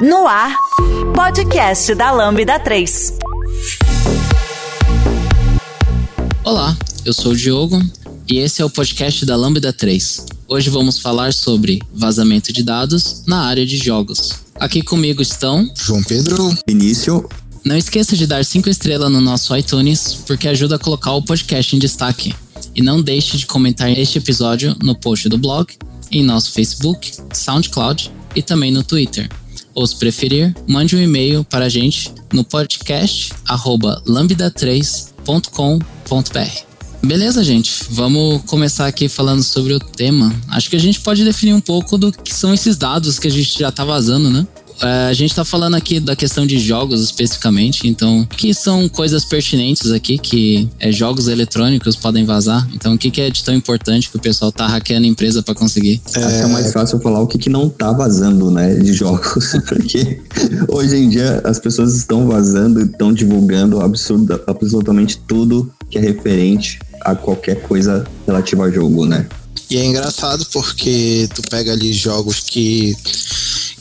No ar, podcast da Lambda 3. Olá, eu sou o Diogo e esse é o podcast da Lambda 3. Hoje vamos falar sobre vazamento de dados na área de jogos. Aqui comigo estão João Pedro, Início. Não esqueça de dar 5 estrelas no nosso iTunes, porque ajuda a colocar o podcast em destaque. E não deixe de comentar este episódio no post do blog, em nosso Facebook, SoundCloud e também no Twitter. Ou se preferir, mande um e-mail para a gente no podcast lambda3.com.br. Beleza, gente? Vamos começar aqui falando sobre o tema. Acho que a gente pode definir um pouco do que são esses dados que a gente já tá vazando, né? É, a gente está falando aqui da questão de jogos especificamente, então, que são coisas pertinentes aqui que é, jogos eletrônicos podem vazar. Então, o que, que é de tão importante que o pessoal tá hackeando a empresa para conseguir? Acho que é mais fácil falar o que, que não tá vazando, né, de jogos. Porque hoje em dia as pessoas estão vazando e estão divulgando absurda, absolutamente tudo que é referente a qualquer coisa relativa a jogo, né? E é engraçado porque tu pega ali jogos que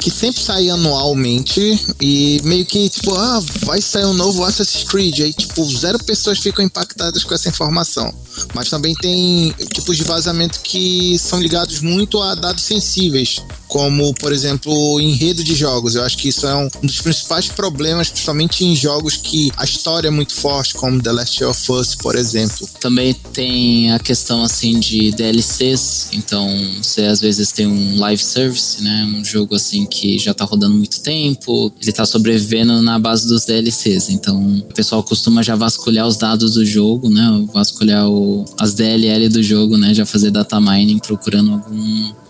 que sempre sai anualmente e meio que tipo, ah, vai sair um novo Assassin's Creed, aí tipo, zero pessoas ficam impactadas com essa informação. Mas também tem tipos de vazamento que são ligados muito a dados sensíveis, como, por exemplo, enredo de jogos. Eu acho que isso é um dos principais problemas, principalmente em jogos que a história é muito forte, como The Last of Us, por exemplo. Também tem a questão assim de DLCs, então você às vezes tem um live service, né, um jogo assim que já tá rodando muito tempo, ele tá sobrevivendo na base dos DLCs. Então, o pessoal costuma já vasculhar os dados do jogo, né, vasculhar o, as DLL do jogo, né, já fazer data mining procurando algum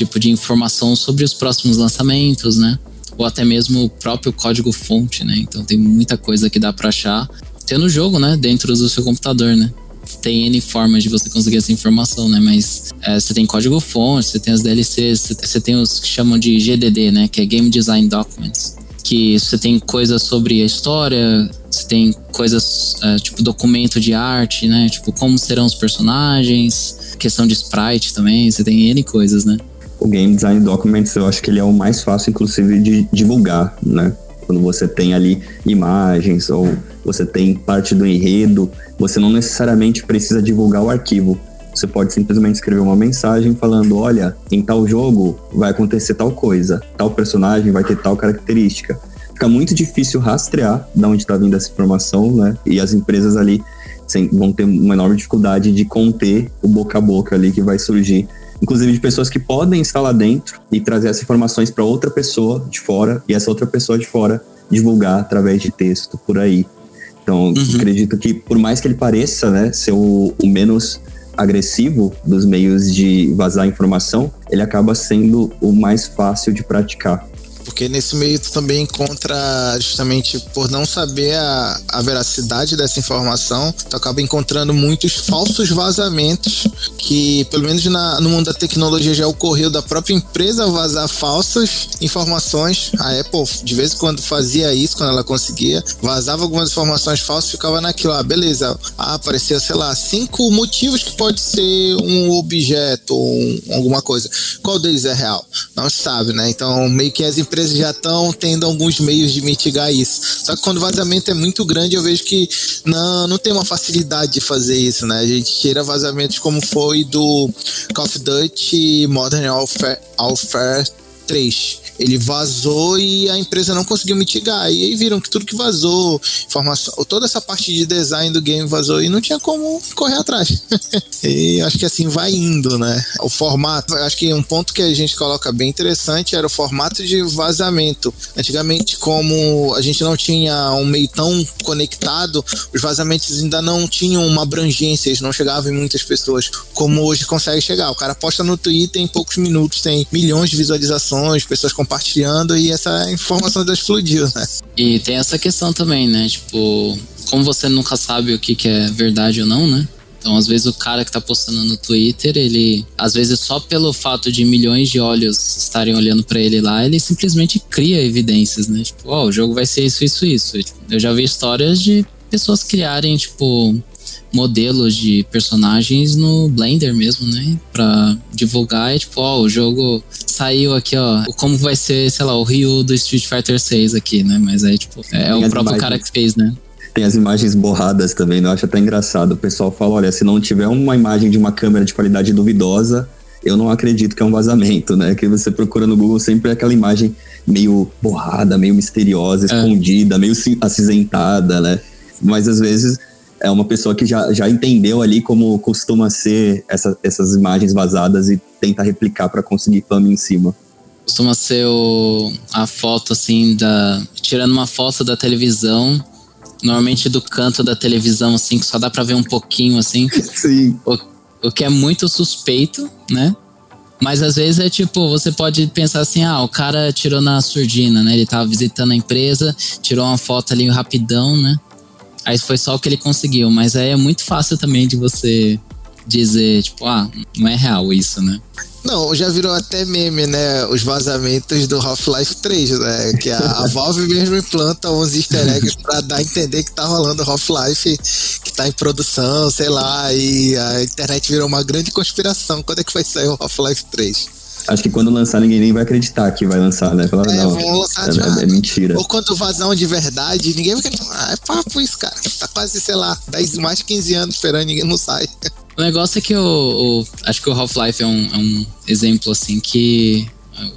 tipo de informação sobre os próximos lançamentos, né? Ou até mesmo o próprio código fonte, né? Então tem muita coisa que dá para achar tendo o jogo, né, dentro do seu computador, né? Tem N formas de você conseguir essa informação, né? Mas é, você tem código fonte, você tem as DLCs, você tem os que chamam de GDD, né? Que é Game Design Documents. Que você tem coisas sobre a história, você tem coisas é, tipo documento de arte, né? Tipo como serão os personagens, questão de sprite também, você tem N coisas, né? O Game Design Documents eu acho que ele é o mais fácil, inclusive, de divulgar, né? Quando você tem ali imagens ou você tem parte do enredo, você não necessariamente precisa divulgar o arquivo. Você pode simplesmente escrever uma mensagem falando: olha, em tal jogo vai acontecer tal coisa, tal personagem vai ter tal característica. Fica muito difícil rastrear de onde está vindo essa informação, né? E as empresas ali vão ter uma enorme dificuldade de conter o boca a boca ali que vai surgir inclusive de pessoas que podem estar lá dentro e trazer essas informações para outra pessoa de fora e essa outra pessoa de fora divulgar através de texto por aí. Então, uhum. acredito que por mais que ele pareça, né, ser o, o menos agressivo dos meios de vazar informação, ele acaba sendo o mais fácil de praticar. Porque nesse meio tu também encontra, justamente por não saber a, a veracidade dessa informação, tu acaba encontrando muitos falsos vazamentos que, pelo menos na, no mundo da tecnologia, já ocorreu da própria empresa vazar falsas informações. A Apple, de vez em quando, fazia isso, quando ela conseguia, vazava algumas informações falsas, ficava naquilo, ah, beleza, ah, aparecia, sei lá, cinco motivos que pode ser um objeto ou um, alguma coisa. Qual deles é real? Não se sabe, né? Então, meio que as empresas já estão tendo alguns meios de mitigar isso. Só que quando o vazamento é muito grande, eu vejo que não, não tem uma facilidade de fazer isso, né? A gente tira vazamentos como foi do Call of Duty Modern Warfare, Warfare 3 ele vazou e a empresa não conseguiu mitigar. E aí viram que tudo que vazou, informação, toda essa parte de design do game vazou e não tinha como correr atrás. e acho que assim vai indo, né? O formato, acho que um ponto que a gente coloca bem interessante era o formato de vazamento. Antigamente, como a gente não tinha um meio tão conectado, os vazamentos ainda não tinham uma abrangência, eles não chegavam em muitas pessoas, como hoje consegue chegar. O cara posta no Twitter em poucos minutos, tem milhões de visualizações, pessoas com compartilhando e essa informação já explodiu, né? E tem essa questão também, né? Tipo, como você nunca sabe o que, que é verdade ou não, né? Então, às vezes, o cara que tá postando no Twitter, ele, às vezes, só pelo fato de milhões de olhos estarem olhando para ele lá, ele simplesmente cria evidências, né? Tipo, ó, oh, o jogo vai ser isso, isso, isso. Eu já vi histórias de pessoas criarem, tipo, modelos de personagens no Blender mesmo, né? Pra divulgar, e tipo, ó, o jogo saiu aqui, ó, como vai ser, sei lá, o Rio do Street Fighter 6 aqui, né? Mas aí, tipo, é o próprio imagens. cara que fez, né? Tem as imagens borradas também, né? eu acho até engraçado. O pessoal fala, olha, se não tiver uma imagem de uma câmera de qualidade duvidosa, eu não acredito que é um vazamento, né? Que você procura no Google sempre aquela imagem meio borrada, meio misteriosa, é. escondida, meio acinzentada, né? Mas às vezes é uma pessoa que já, já entendeu ali como costuma ser essa, essas imagens vazadas e tenta replicar para conseguir fama em cima. Costuma ser o, a foto assim da. Tirando uma foto da televisão, normalmente do canto da televisão, assim, que só dá para ver um pouquinho assim. Sim. O, o que é muito suspeito, né? Mas às vezes é tipo, você pode pensar assim, ah, o cara tirou na surdina, né? Ele tava visitando a empresa, tirou uma foto ali rapidão, né? Aí foi só o que ele conseguiu, mas aí é muito fácil também de você dizer, tipo, ah, não é real isso, né? Não, já virou até meme, né? Os vazamentos do Half-Life 3, né? Que a, a, Valve mesmo implanta uns easter eggs pra dar a entender que tá rolando Half-Life, que tá em produção, sei lá, e a internet virou uma grande conspiração. Quando é que vai sair o Half-Life 3? Acho que quando lançar ninguém nem vai acreditar que vai lançar, né? Falar, é, não, lançar, é, é, é, mentira. Ou quando um de verdade, ninguém vai acreditar. Ah, é papo isso, cara. Tá quase, sei lá, 10, mais de 15 anos esperando ninguém não sai. O negócio é que o, o acho que o Half-Life é um, é um exemplo assim que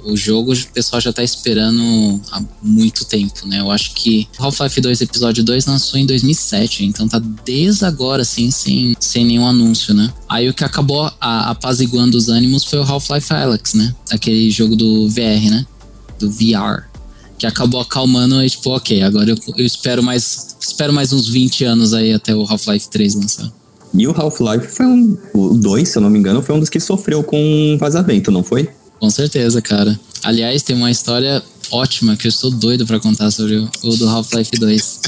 o jogo o pessoal já tá esperando há muito tempo, né? Eu acho que Half-Life 2 Episódio 2 lançou em 2007, então tá desde agora, assim, sem, sem nenhum anúncio, né? Aí o que acabou a, apaziguando os ânimos foi o Half-Life Alex, né? Aquele jogo do VR, né? Do VR. Que acabou acalmando e tipo, ok, agora eu, eu espero mais espero mais uns 20 anos aí até o Half-Life 3 lançar. E o Half-Life foi um. O 2, se eu não me engano, foi um dos que sofreu com vazamento, não foi? Com certeza, cara. Aliás, tem uma história ótima que eu estou doido para contar sobre o, o do Half-Life 2.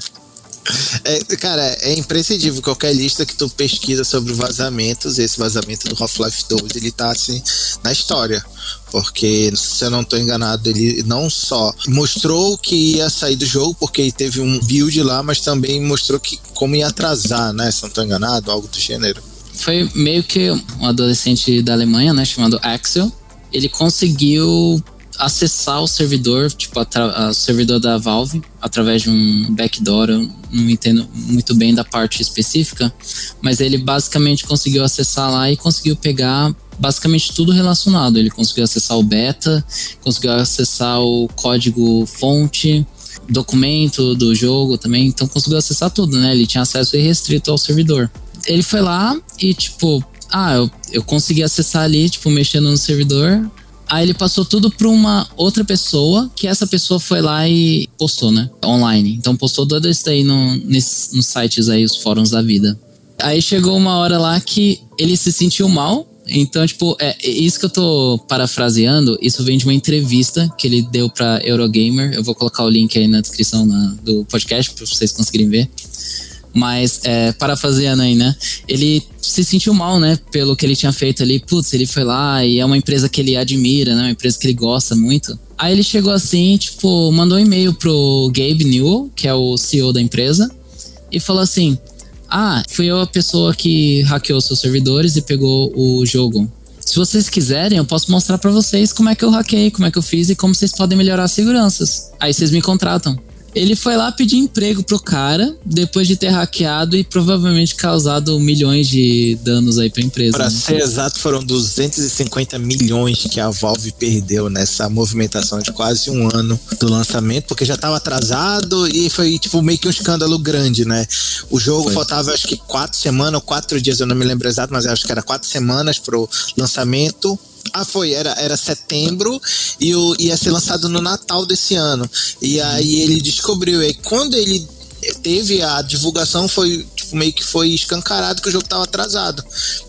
É, cara, é imprescindível. Qualquer lista que tu pesquisa sobre vazamentos, esse vazamento do Half-Life 2, ele tá assim na história. Porque, se eu não estou enganado, ele não só mostrou que ia sair do jogo, porque teve um build lá, mas também mostrou que como ia atrasar, né? Se eu não estou enganado, algo do gênero. Foi meio que um adolescente da Alemanha, né? Chamado Axel ele conseguiu acessar o servidor, tipo, o servidor da Valve, através de um backdoor. Eu não entendo muito bem da parte específica, mas ele basicamente conseguiu acessar lá e conseguiu pegar basicamente tudo relacionado. Ele conseguiu acessar o beta, conseguiu acessar o código fonte, documento do jogo também, então conseguiu acessar tudo, né? Ele tinha acesso irrestrito ao servidor. Ele foi lá e, tipo, ah, eu, eu consegui acessar ali, tipo, mexendo no servidor. Aí ele passou tudo para uma outra pessoa, que essa pessoa foi lá e postou, né? Online. Então postou tudo isso aí no, nos sites aí, os fóruns da vida. Aí chegou uma hora lá que ele se sentiu mal. Então, tipo, é, é isso que eu tô parafraseando, isso vem de uma entrevista que ele deu pra Eurogamer. Eu vou colocar o link aí na descrição na, do podcast para vocês conseguirem ver. Mas, é, parafraseando aí, né? Ele se sentiu mal, né? Pelo que ele tinha feito ali. Putz, ele foi lá e é uma empresa que ele admira, né? Uma empresa que ele gosta muito. Aí ele chegou assim, tipo, mandou um e-mail pro Gabe Newell, que é o CEO da empresa, e falou assim: Ah, fui eu a pessoa que hackeou seus servidores e pegou o jogo. Se vocês quiserem, eu posso mostrar para vocês como é que eu hackei, como é que eu fiz e como vocês podem melhorar as seguranças. Aí vocês me contratam. Ele foi lá pedir emprego pro cara, depois de ter hackeado e provavelmente causado milhões de danos aí pra empresa. Pra né? ser exato, foram 250 milhões que a Valve perdeu nessa movimentação de quase um ano do lançamento, porque já tava atrasado e foi tipo meio que um escândalo grande, né? O jogo foi. faltava acho que quatro semanas ou quatro dias, eu não me lembro exato, mas acho que era quatro semanas pro lançamento ah, foi, era, era setembro e o, ia ser lançado no Natal desse ano. E aí ele descobriu. E quando ele teve a divulgação, foi tipo, meio que foi escancarado que o jogo estava atrasado.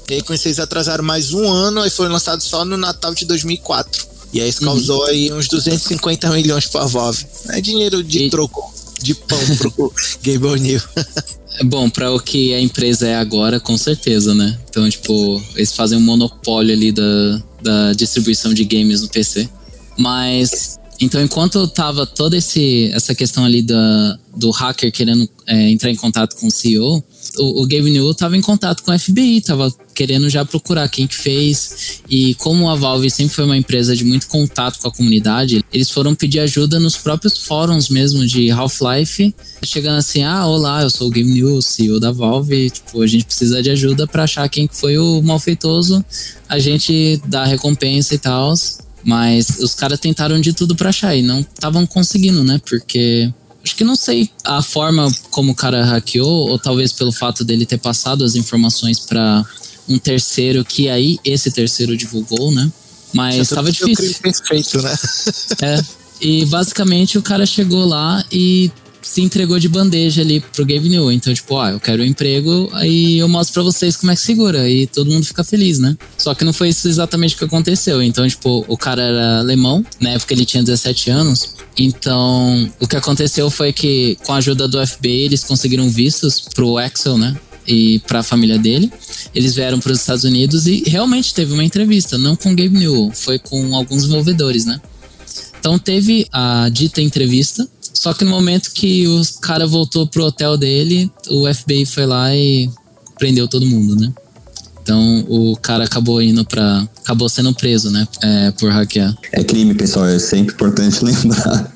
E aí, quando vocês atrasaram mais um ano, aí foi lançado só no Natal de 2004. E aí isso uhum. causou uhum. aí uns 250 milhões para a Valve. É dinheiro de e... troco, de pão pro Game New. Bom, para o que a empresa é agora, com certeza, né? Então, tipo, eles fazem um monopólio ali da, da distribuição de games no PC. Mas Então, enquanto tava toda esse, essa questão ali da, do hacker querendo é, entrar em contato com o CEO, o, o Gabe estava em contato com o FBI, estava querendo já procurar quem que fez. E como a Valve sempre foi uma empresa de muito contato com a comunidade, eles foram pedir ajuda nos próprios fóruns mesmo de Half-Life, chegando assim: "Ah, olá, eu sou o Gabe Newell, CEO da Valve, tipo, a gente precisa de ajuda para achar quem foi o malfeitoso, a gente dá recompensa e tal". Mas os caras tentaram de tudo para achar e não estavam conseguindo, né? Porque Acho que não sei a forma como o cara hackeou, ou talvez pelo fato dele ter passado as informações para um terceiro, que aí esse terceiro divulgou, né? Mas estava difícil. Perfeito, né? é. E basicamente o cara chegou lá e se entregou de bandeja ali pro Gabe New. Então, tipo, ah, eu quero um emprego, aí eu mostro pra vocês como é que segura. E todo mundo fica feliz, né? Só que não foi isso exatamente o que aconteceu. Então, tipo, o cara era alemão, na época ele tinha 17 anos. Então, o que aconteceu foi que, com a ajuda do FBI, eles conseguiram vistos pro Axel, né? e para a família dele. Eles vieram para os Estados Unidos e realmente teve uma entrevista, não com Gabe Newell, foi com alguns desenvolvedores, né? Então teve a dita entrevista só que no momento que o cara voltou pro hotel dele, o FBI foi lá e prendeu todo mundo, né? Então o cara acabou indo para, acabou sendo preso, né? É, por hackear. É crime, pessoal. É sempre importante lembrar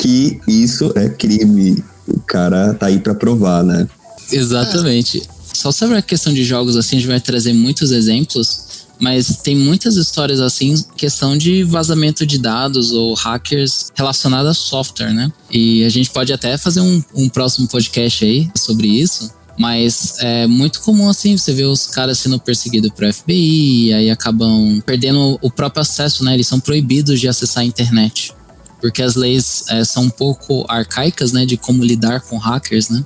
que isso é crime. O cara tá aí para provar, né? Exatamente. Só sobre a questão de jogos assim, a gente vai trazer muitos exemplos mas tem muitas histórias assim, questão de vazamento de dados ou hackers relacionados a software, né? E a gente pode até fazer um, um próximo podcast aí sobre isso. Mas é muito comum assim, você vê os caras sendo perseguidos por FBI e aí acabam perdendo o próprio acesso, né? Eles são proibidos de acessar a internet. Porque as leis é, são um pouco arcaicas, né? De como lidar com hackers, né?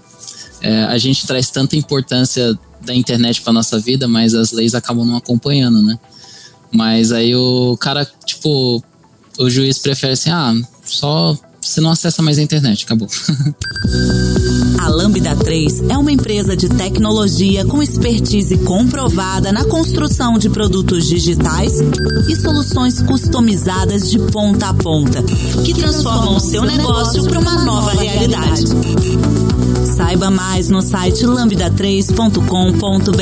É, a gente traz tanta importância da internet para nossa vida, mas as leis acabam não acompanhando, né? Mas aí o cara, tipo, o juiz prefere assim, ah, só você não acessa mais a internet, acabou. A Lambda 3 é uma empresa de tecnologia com expertise comprovada na construção de produtos digitais e soluções customizadas de ponta a ponta, que transformam o seu negócio para uma nova realidade. Saiba mais no site lambda3.com.br.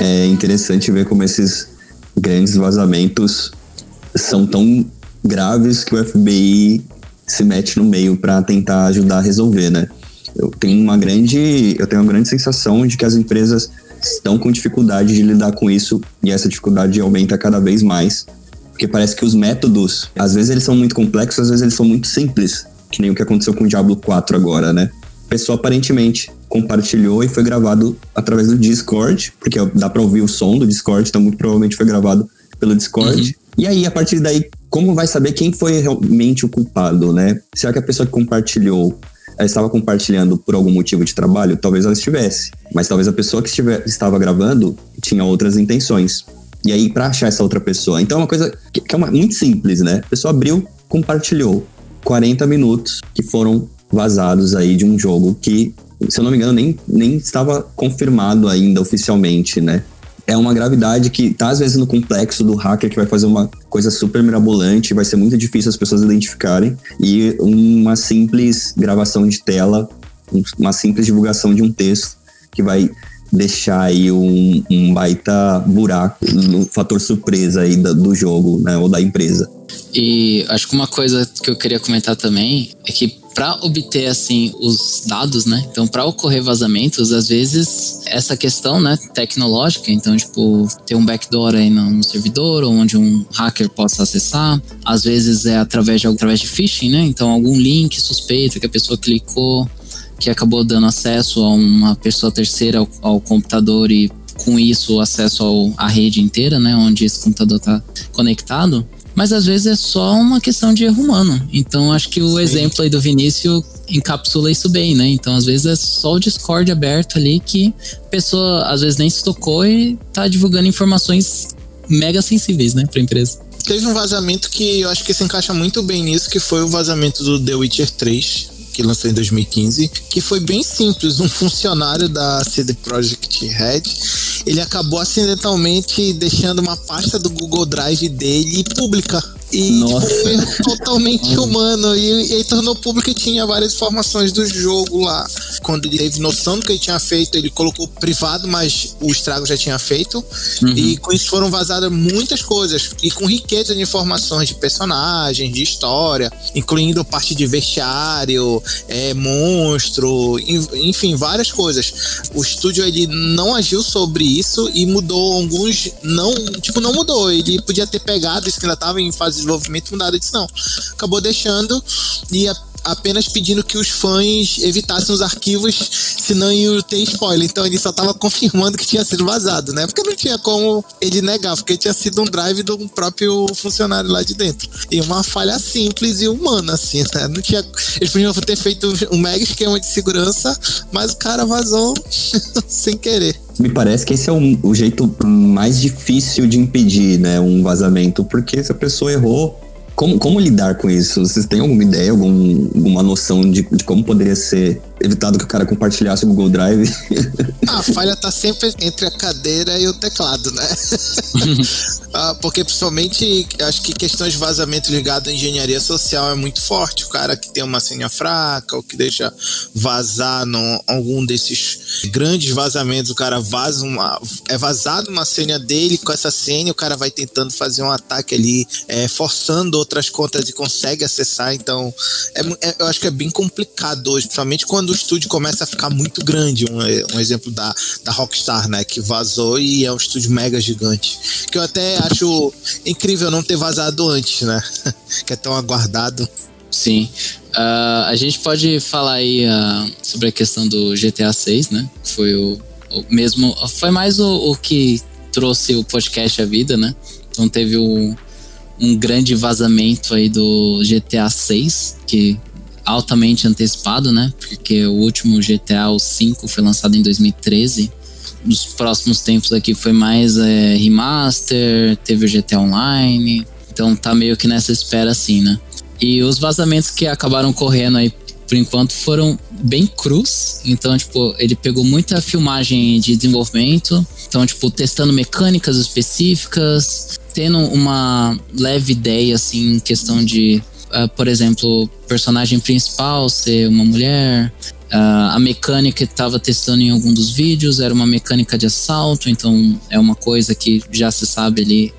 É interessante ver como esses grandes vazamentos são tão graves que o FBI se mete no meio para tentar ajudar a resolver, né? Eu tenho uma grande, eu tenho uma grande sensação de que as empresas estão com dificuldade de lidar com isso e essa dificuldade aumenta cada vez mais porque parece que os métodos, às vezes eles são muito complexos, às vezes eles são muito simples. Que nem o que aconteceu com o Diablo 4 agora, né? A pessoa aparentemente compartilhou e foi gravado através do Discord, porque dá pra ouvir o som do Discord, então muito provavelmente foi gravado pelo Discord. Uhum. E aí, a partir daí, como vai saber quem foi realmente o culpado, né? Será que a pessoa que compartilhou ela estava compartilhando por algum motivo de trabalho? Talvez ela estivesse. Mas talvez a pessoa que estiver, estava gravando tinha outras intenções. E aí, para achar essa outra pessoa. Então, é uma coisa que, que é uma, muito simples, né? A pessoa abriu, compartilhou 40 minutos que foram vazados aí de um jogo que, se eu não me engano, nem, nem estava confirmado ainda oficialmente, né? É uma gravidade que tá às vezes no complexo do hacker que vai fazer uma coisa super mirabolante, vai ser muito difícil as pessoas identificarem, e uma simples gravação de tela, uma simples divulgação de um texto que vai deixar aí um, um baita buraco no fator surpresa aí do, do jogo, né, ou da empresa. E acho que uma coisa que eu queria comentar também é que para obter assim os dados, né? Então, para ocorrer vazamentos, às vezes essa questão, né, tecnológica, então tipo ter um backdoor aí no servidor onde um hacker possa acessar, às vezes é através de através de phishing, né? Então, algum link suspeito que a pessoa clicou que acabou dando acesso a uma pessoa terceira ao, ao computador e com isso acesso ao, à rede inteira, né, onde esse computador está conectado. Mas às vezes é só uma questão de erro humano. Então acho que o Sim. exemplo aí do Vinícius encapsula isso bem, né? Então às vezes é só o Discord aberto ali que a pessoa às vezes nem se tocou e tá divulgando informações mega sensíveis, né, para a empresa. Teve um vazamento que eu acho que se encaixa muito bem nisso, que foi o vazamento do The Witcher 3 que lançou em 2015, que foi bem simples. Um funcionário da CD Projekt Red, ele acabou acidentalmente deixando uma pasta do Google Drive dele pública. E tipo, foi totalmente humano. E, e aí tornou público e tinha várias informações do jogo lá. Quando ele teve noção do que ele tinha feito, ele colocou privado, mas o estrago já tinha feito. Uhum. E com isso foram vazadas muitas coisas. E com riqueza de informações de personagens, de história, incluindo parte de vestiário, é, monstro, enfim, várias coisas. O estúdio ele não agiu sobre isso e mudou alguns. Não, tipo, não mudou. Ele podia ter pegado isso que ainda estava em fase desenvolvimento, mudado disso, não. Acabou deixando e a apenas pedindo que os fãs evitassem os arquivos, senão iam ter spoiler. Então ele só estava confirmando que tinha sido vazado, né? Porque não tinha como ele negar, porque tinha sido um drive do próprio funcionário lá de dentro. E uma falha simples e humana, assim, né? Não tinha. Eles podiam ter feito um mega esquema de segurança, mas o cara vazou sem querer. Me parece que esse é o, o jeito mais difícil de impedir, né, um vazamento, porque se a pessoa errou, como, como lidar com isso? Vocês têm alguma ideia, algum, alguma noção de, de como poderia ser evitado que o cara compartilhasse o Google Drive? a falha tá sempre entre a cadeira e o teclado, né? ah, porque principalmente acho que questões de vazamento ligado à engenharia social é muito forte. O cara que tem uma senha fraca ou que deixa vazar no, algum desses grandes vazamentos, o cara vaza uma. É vazado uma senha dele com essa senha, o cara vai tentando fazer um ataque ali, é, forçando outras contas e consegue acessar. Então, é, é, eu acho que é bem complicado hoje, principalmente quando o estúdio começa a ficar muito grande. Um, um exemplo da, da Rockstar, né? Que vazou e é um estúdio mega gigante. Que eu até acho incrível não ter vazado antes, né? que é tão aguardado. Sim. Uh, a gente pode falar aí uh, sobre a questão do GTA 6, né? Foi o, o mesmo. Foi mais o, o, que trouxe o podcast à vida, né? Então teve o, um grande vazamento aí do GTA 6, que altamente antecipado, né? Porque o último GTA, o 5, foi lançado em 2013. Nos próximos tempos aqui foi mais é, remaster, teve o GTA Online. Então tá meio que nessa espera assim, né? E os vazamentos que acabaram correndo aí por enquanto foram bem crus. Então, tipo, ele pegou muita filmagem de desenvolvimento. Então, tipo, testando mecânicas específicas, tendo uma leve ideia, assim, em questão de uh, por exemplo, personagem principal ser uma mulher. Uh, a mecânica que estava testando em algum dos vídeos era uma mecânica de assalto, então é uma coisa que já se sabe ali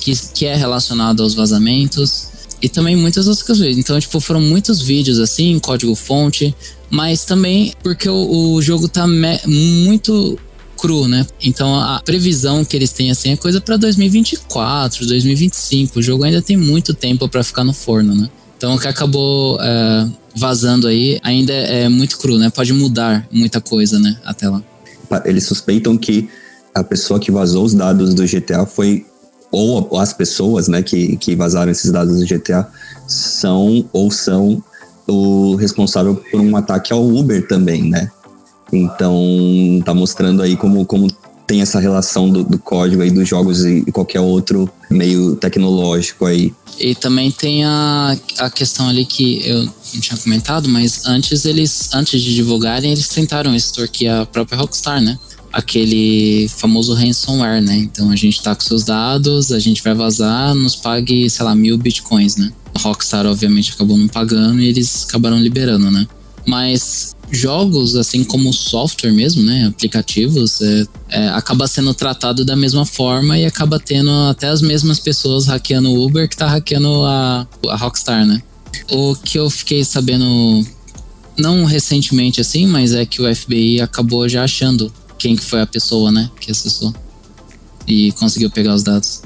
que, que é relacionada aos vazamentos. E também muitas outras coisas. Então, tipo, foram muitos vídeos assim, código-fonte, mas também porque o, o jogo tá muito cru, né? Então a previsão que eles têm assim é coisa para 2024, 2025. O jogo ainda tem muito tempo para ficar no forno, né? Então o que acabou é, vazando aí ainda é muito cru, né? Pode mudar muita coisa, né? Até lá. Eles suspeitam que a pessoa que vazou os dados do GTA foi ou as pessoas, né, que, que vazaram esses dados do GTA são ou são o responsável por um ataque ao Uber também, né? Então tá mostrando aí como, como tem essa relação do, do código aí dos jogos e, e qualquer outro meio tecnológico aí. E também tem a, a questão ali que eu não tinha comentado, mas antes eles, antes de divulgarem, eles tentaram extorquir a própria Rockstar, né? Aquele famoso ransomware, né? Então a gente tá com seus dados, a gente vai vazar, nos pague, sei lá, mil bitcoins, né? A Rockstar, obviamente, acabou não pagando e eles acabaram liberando, né? Mas jogos, assim como software mesmo, né, aplicativos, é, é, acaba sendo tratado da mesma forma e acaba tendo até as mesmas pessoas hackeando o Uber que tá hackeando a, a Rockstar, né? O que eu fiquei sabendo, não recentemente assim, mas é que o FBI acabou já achando quem que foi a pessoa, né, que acessou e conseguiu pegar os dados.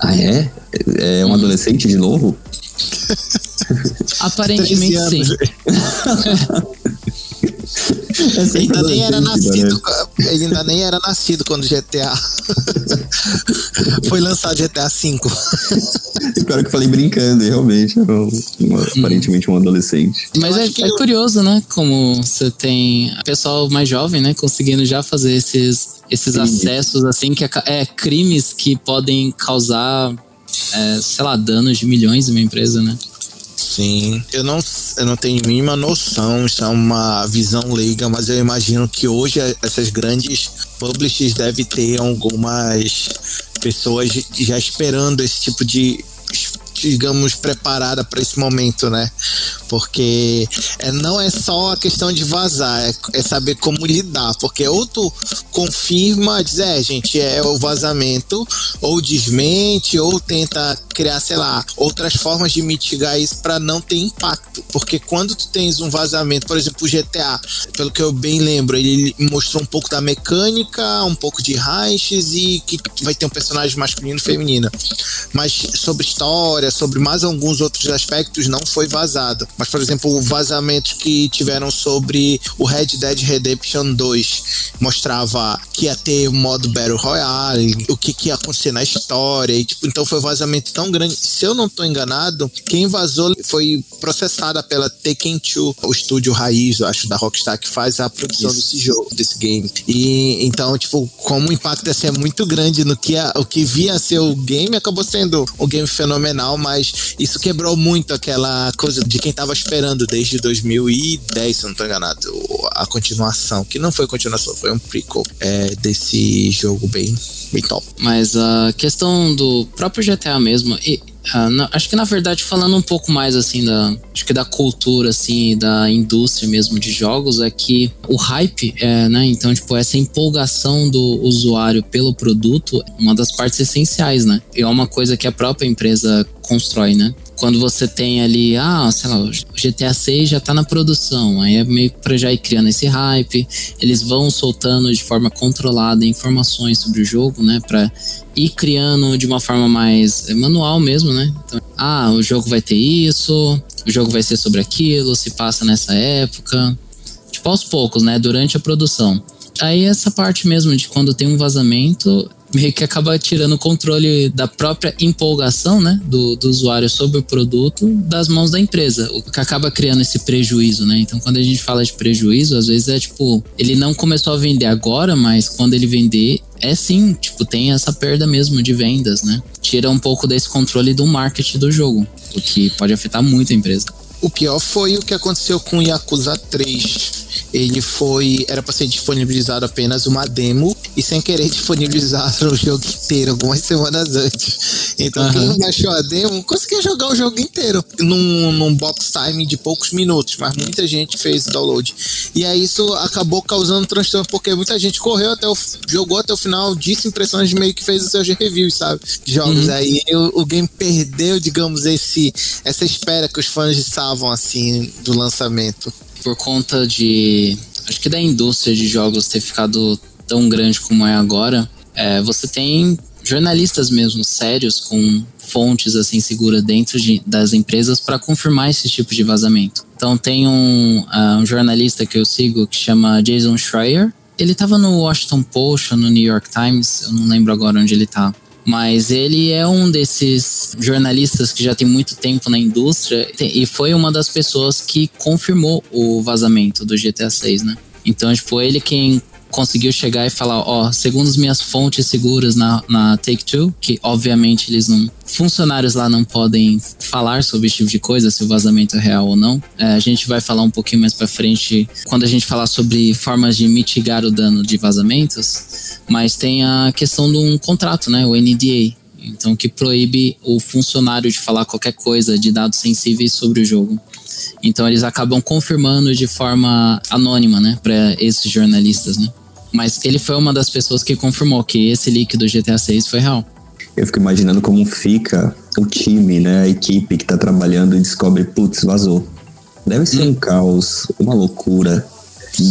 Ah, é? É um hum. adolescente de novo? Aparentemente sim. ele ainda nem era nascido, ele ainda nem era nascido quando GTA foi lançado GTA V. Claro que falei brincando, realmente era um, uma, aparentemente um adolescente. Mas é, é, curioso, né? Como você tem pessoal mais jovem, né? Conseguindo já fazer esses, esses acessos assim, que é, é crimes que podem causar, é, sei lá, danos de milhões em uma empresa, né? Sim, eu não, eu não tenho mínima noção, isso é uma visão leiga, mas eu imagino que hoje essas grandes publishers devem ter algumas pessoas já esperando esse tipo de digamos, preparada para esse momento, né? Porque é, não é só a questão de vazar, é, é, saber como lidar. Porque ou tu confirma, diz, é, gente, é o vazamento, ou desmente, ou tenta criar, sei lá, outras formas de mitigar isso para não ter impacto. Porque quando tu tens um vazamento, por exemplo, o GTA, pelo que eu bem lembro, ele mostrou um pouco da mecânica, um pouco de raízes e que vai ter um personagem masculino e feminino. Mas sobre história, sobre mais alguns outros aspectos, não foi vazado. Mas, por exemplo, vazamentos que tiveram sobre o Red Dead Redemption 2 mostrava que ia ter o modo Battle Royale, o que, que ia acontecer na história. E, tipo, então foi um vazamento tão grande. Se eu não estou enganado, quem vazou foi processada pela Taken 2, o estúdio raiz, eu acho, da Rockstar, que faz a produção Isso. desse jogo, desse game. E então, tipo, como o impacto ia ser muito grande no que a, o que via ser o game, acabou sendo um game fenomenal, mas isso quebrou muito aquela coisa de quem tava esperando desde 2010, se eu não tô enganado, a continuação, que não foi continuação, foi um prequel é, desse jogo bem, bem top. Mas a questão do próprio GTA mesmo, e Uh, na, acho que na verdade falando um pouco mais assim da acho que da cultura assim da indústria mesmo de jogos é que o hype é, né então tipo essa empolgação do usuário pelo produto é uma das partes essenciais né e é uma coisa que a própria empresa constrói né quando você tem ali, ah, sei lá, o GTA 6 já tá na produção, aí é meio pra já ir criando esse hype, eles vão soltando de forma controlada informações sobre o jogo, né, pra ir criando de uma forma mais manual mesmo, né? Então, ah, o jogo vai ter isso, o jogo vai ser sobre aquilo, se passa nessa época, tipo aos poucos, né, durante a produção. Aí essa parte mesmo de quando tem um vazamento, meio que acaba tirando o controle da própria empolgação, né, do, do usuário sobre o produto das mãos da empresa, o que acaba criando esse prejuízo, né? Então, quando a gente fala de prejuízo, às vezes é tipo, ele não começou a vender agora, mas quando ele vender, é sim, tipo, tem essa perda mesmo de vendas, né? Tira um pouco desse controle do marketing do jogo, o que pode afetar muito a empresa. O pior foi o que aconteceu com Yakuza 3 ele foi. Era para ser disponibilizado apenas uma demo e sem querer disponibilizaram o jogo inteiro algumas semanas antes. Então uhum. quem baixou a demo conseguia jogar o jogo inteiro num, num box time de poucos minutos, mas muita gente fez download. E aí isso acabou causando transtorno, porque muita gente correu até o. jogou até o final, disse impressões meio que fez os seus reviews, sabe? De jogos. Uhum. Aí o, o game perdeu, digamos, esse essa espera que os fãs estavam assim do lançamento por conta de. Acho que da indústria de jogos ter ficado tão grande como é agora, é, você tem jornalistas mesmo sérios com fontes assim seguras dentro de, das empresas para confirmar esse tipo de vazamento. Então tem um, uh, um, jornalista que eu sigo que chama Jason Schreier. Ele estava no Washington Post no New York Times, eu não lembro agora onde ele está. Mas ele é um desses jornalistas que já tem muito tempo na indústria e foi uma das pessoas que confirmou o vazamento do GTA 6, né? Então, tipo, ele quem conseguiu chegar e falar, ó, segundo as minhas fontes seguras na, na Take-Two, que obviamente eles não... Funcionários lá não podem falar sobre esse tipo de coisa, se o vazamento é real ou não. É, a gente vai falar um pouquinho mais pra frente quando a gente falar sobre formas de mitigar o dano de vazamentos, mas tem a questão de um contrato, né, o NDA, então que proíbe o funcionário de falar qualquer coisa de dados sensíveis sobre o jogo. Então eles acabam confirmando de forma anônima, né, para esses jornalistas, né? Mas ele foi uma das pessoas que confirmou que esse leak do GTA 6 foi real. Eu fico imaginando como fica o time, né, a equipe que tá trabalhando e descobre, putz, vazou. Deve ser hum. um caos, uma loucura,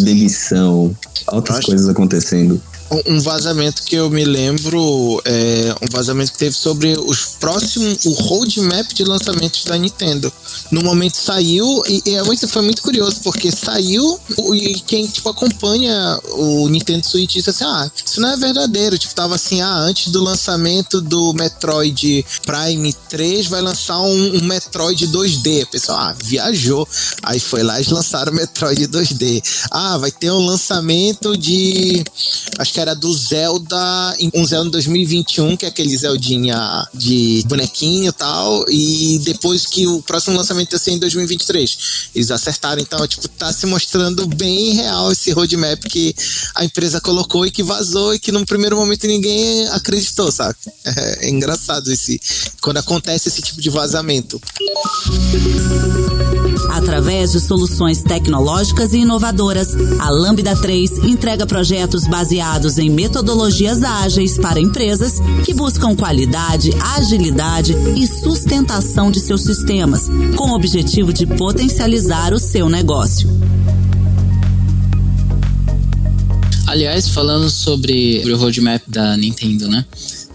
demissão, outras coisas acontecendo um vazamento que eu me lembro é um vazamento que teve sobre os próximos o roadmap de lançamentos da Nintendo. No momento saiu e, e é foi muito curioso porque saiu e quem tipo acompanha o Nintendo Switch disse assim: "Ah, isso não é verdadeiro". Tipo tava assim: "Ah, antes do lançamento do Metroid Prime 3 vai lançar um, um Metroid 2D". A pessoa, ah, viajou. Aí foi lá e lançaram o Metroid 2D. Ah, vai ter um lançamento de acho que era do Zelda, um Zelda 2021, que é aquele Zeldinha de bonequinho e tal, e depois que o próximo lançamento ia ser em 2023. Eles acertaram, então, tipo, tá se mostrando bem real esse roadmap que a empresa colocou e que vazou e que no primeiro momento ninguém acreditou, sabe? É, é engraçado esse, quando acontece esse tipo de vazamento. Através de soluções tecnológicas e inovadoras, a Lambda 3 entrega projetos baseados em metodologias ágeis para empresas que buscam qualidade, agilidade e sustentação de seus sistemas, com o objetivo de potencializar o seu negócio. Aliás, falando sobre o roadmap da Nintendo, né?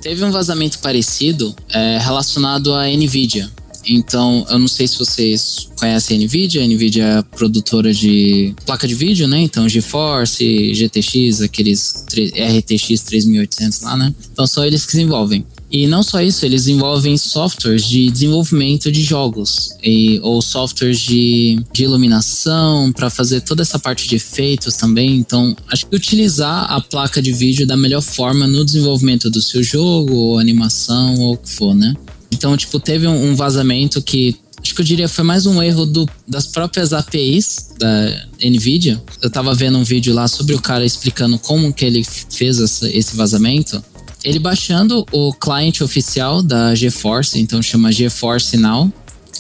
Teve um vazamento parecido é, relacionado à Nvidia. Então, eu não sei se vocês conhecem a NVIDIA. A NVIDIA é produtora de placa de vídeo, né? Então, GeForce, GTX, aqueles RTX 3800 lá, né? Então, são eles que desenvolvem. E não só isso, eles desenvolvem softwares de desenvolvimento de jogos e, ou softwares de, de iluminação para fazer toda essa parte de efeitos também. Então, acho que utilizar a placa de vídeo da melhor forma no desenvolvimento do seu jogo, ou animação, ou o que for, né? Então, tipo, teve um vazamento que acho que eu diria foi mais um erro do, das próprias APIs da Nvidia. Eu tava vendo um vídeo lá sobre o cara explicando como que ele fez essa, esse vazamento. Ele baixando o cliente oficial da GeForce, então chama GeForce Now,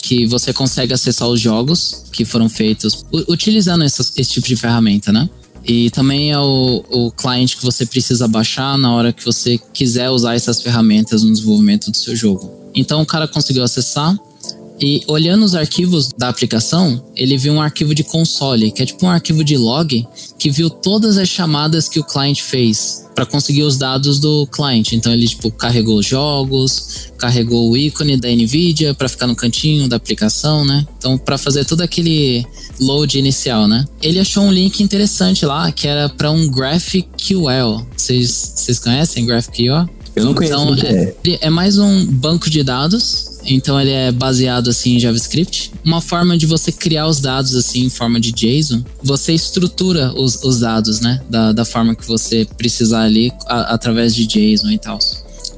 que você consegue acessar os jogos que foram feitos utilizando esse tipo de ferramenta, né? E também é o, o cliente que você precisa baixar na hora que você quiser usar essas ferramentas no desenvolvimento do seu jogo. Então o cara conseguiu acessar e olhando os arquivos da aplicação, ele viu um arquivo de console, que é tipo um arquivo de log, que viu todas as chamadas que o cliente fez para conseguir os dados do cliente. Então ele tipo carregou os jogos, carregou o ícone da Nvidia para ficar no cantinho da aplicação, né? Então para fazer todo aquele load inicial, né? Ele achou um link interessante lá que era para um GraphQL. Vocês conhecem GraphQL? Eu não conheço. Então, é. é mais um banco de dados então ele é baseado assim em JavaScript. Uma forma de você criar os dados assim em forma de JSON, você estrutura os, os dados, né? Da, da forma que você precisar ali a, através de JSON e tal.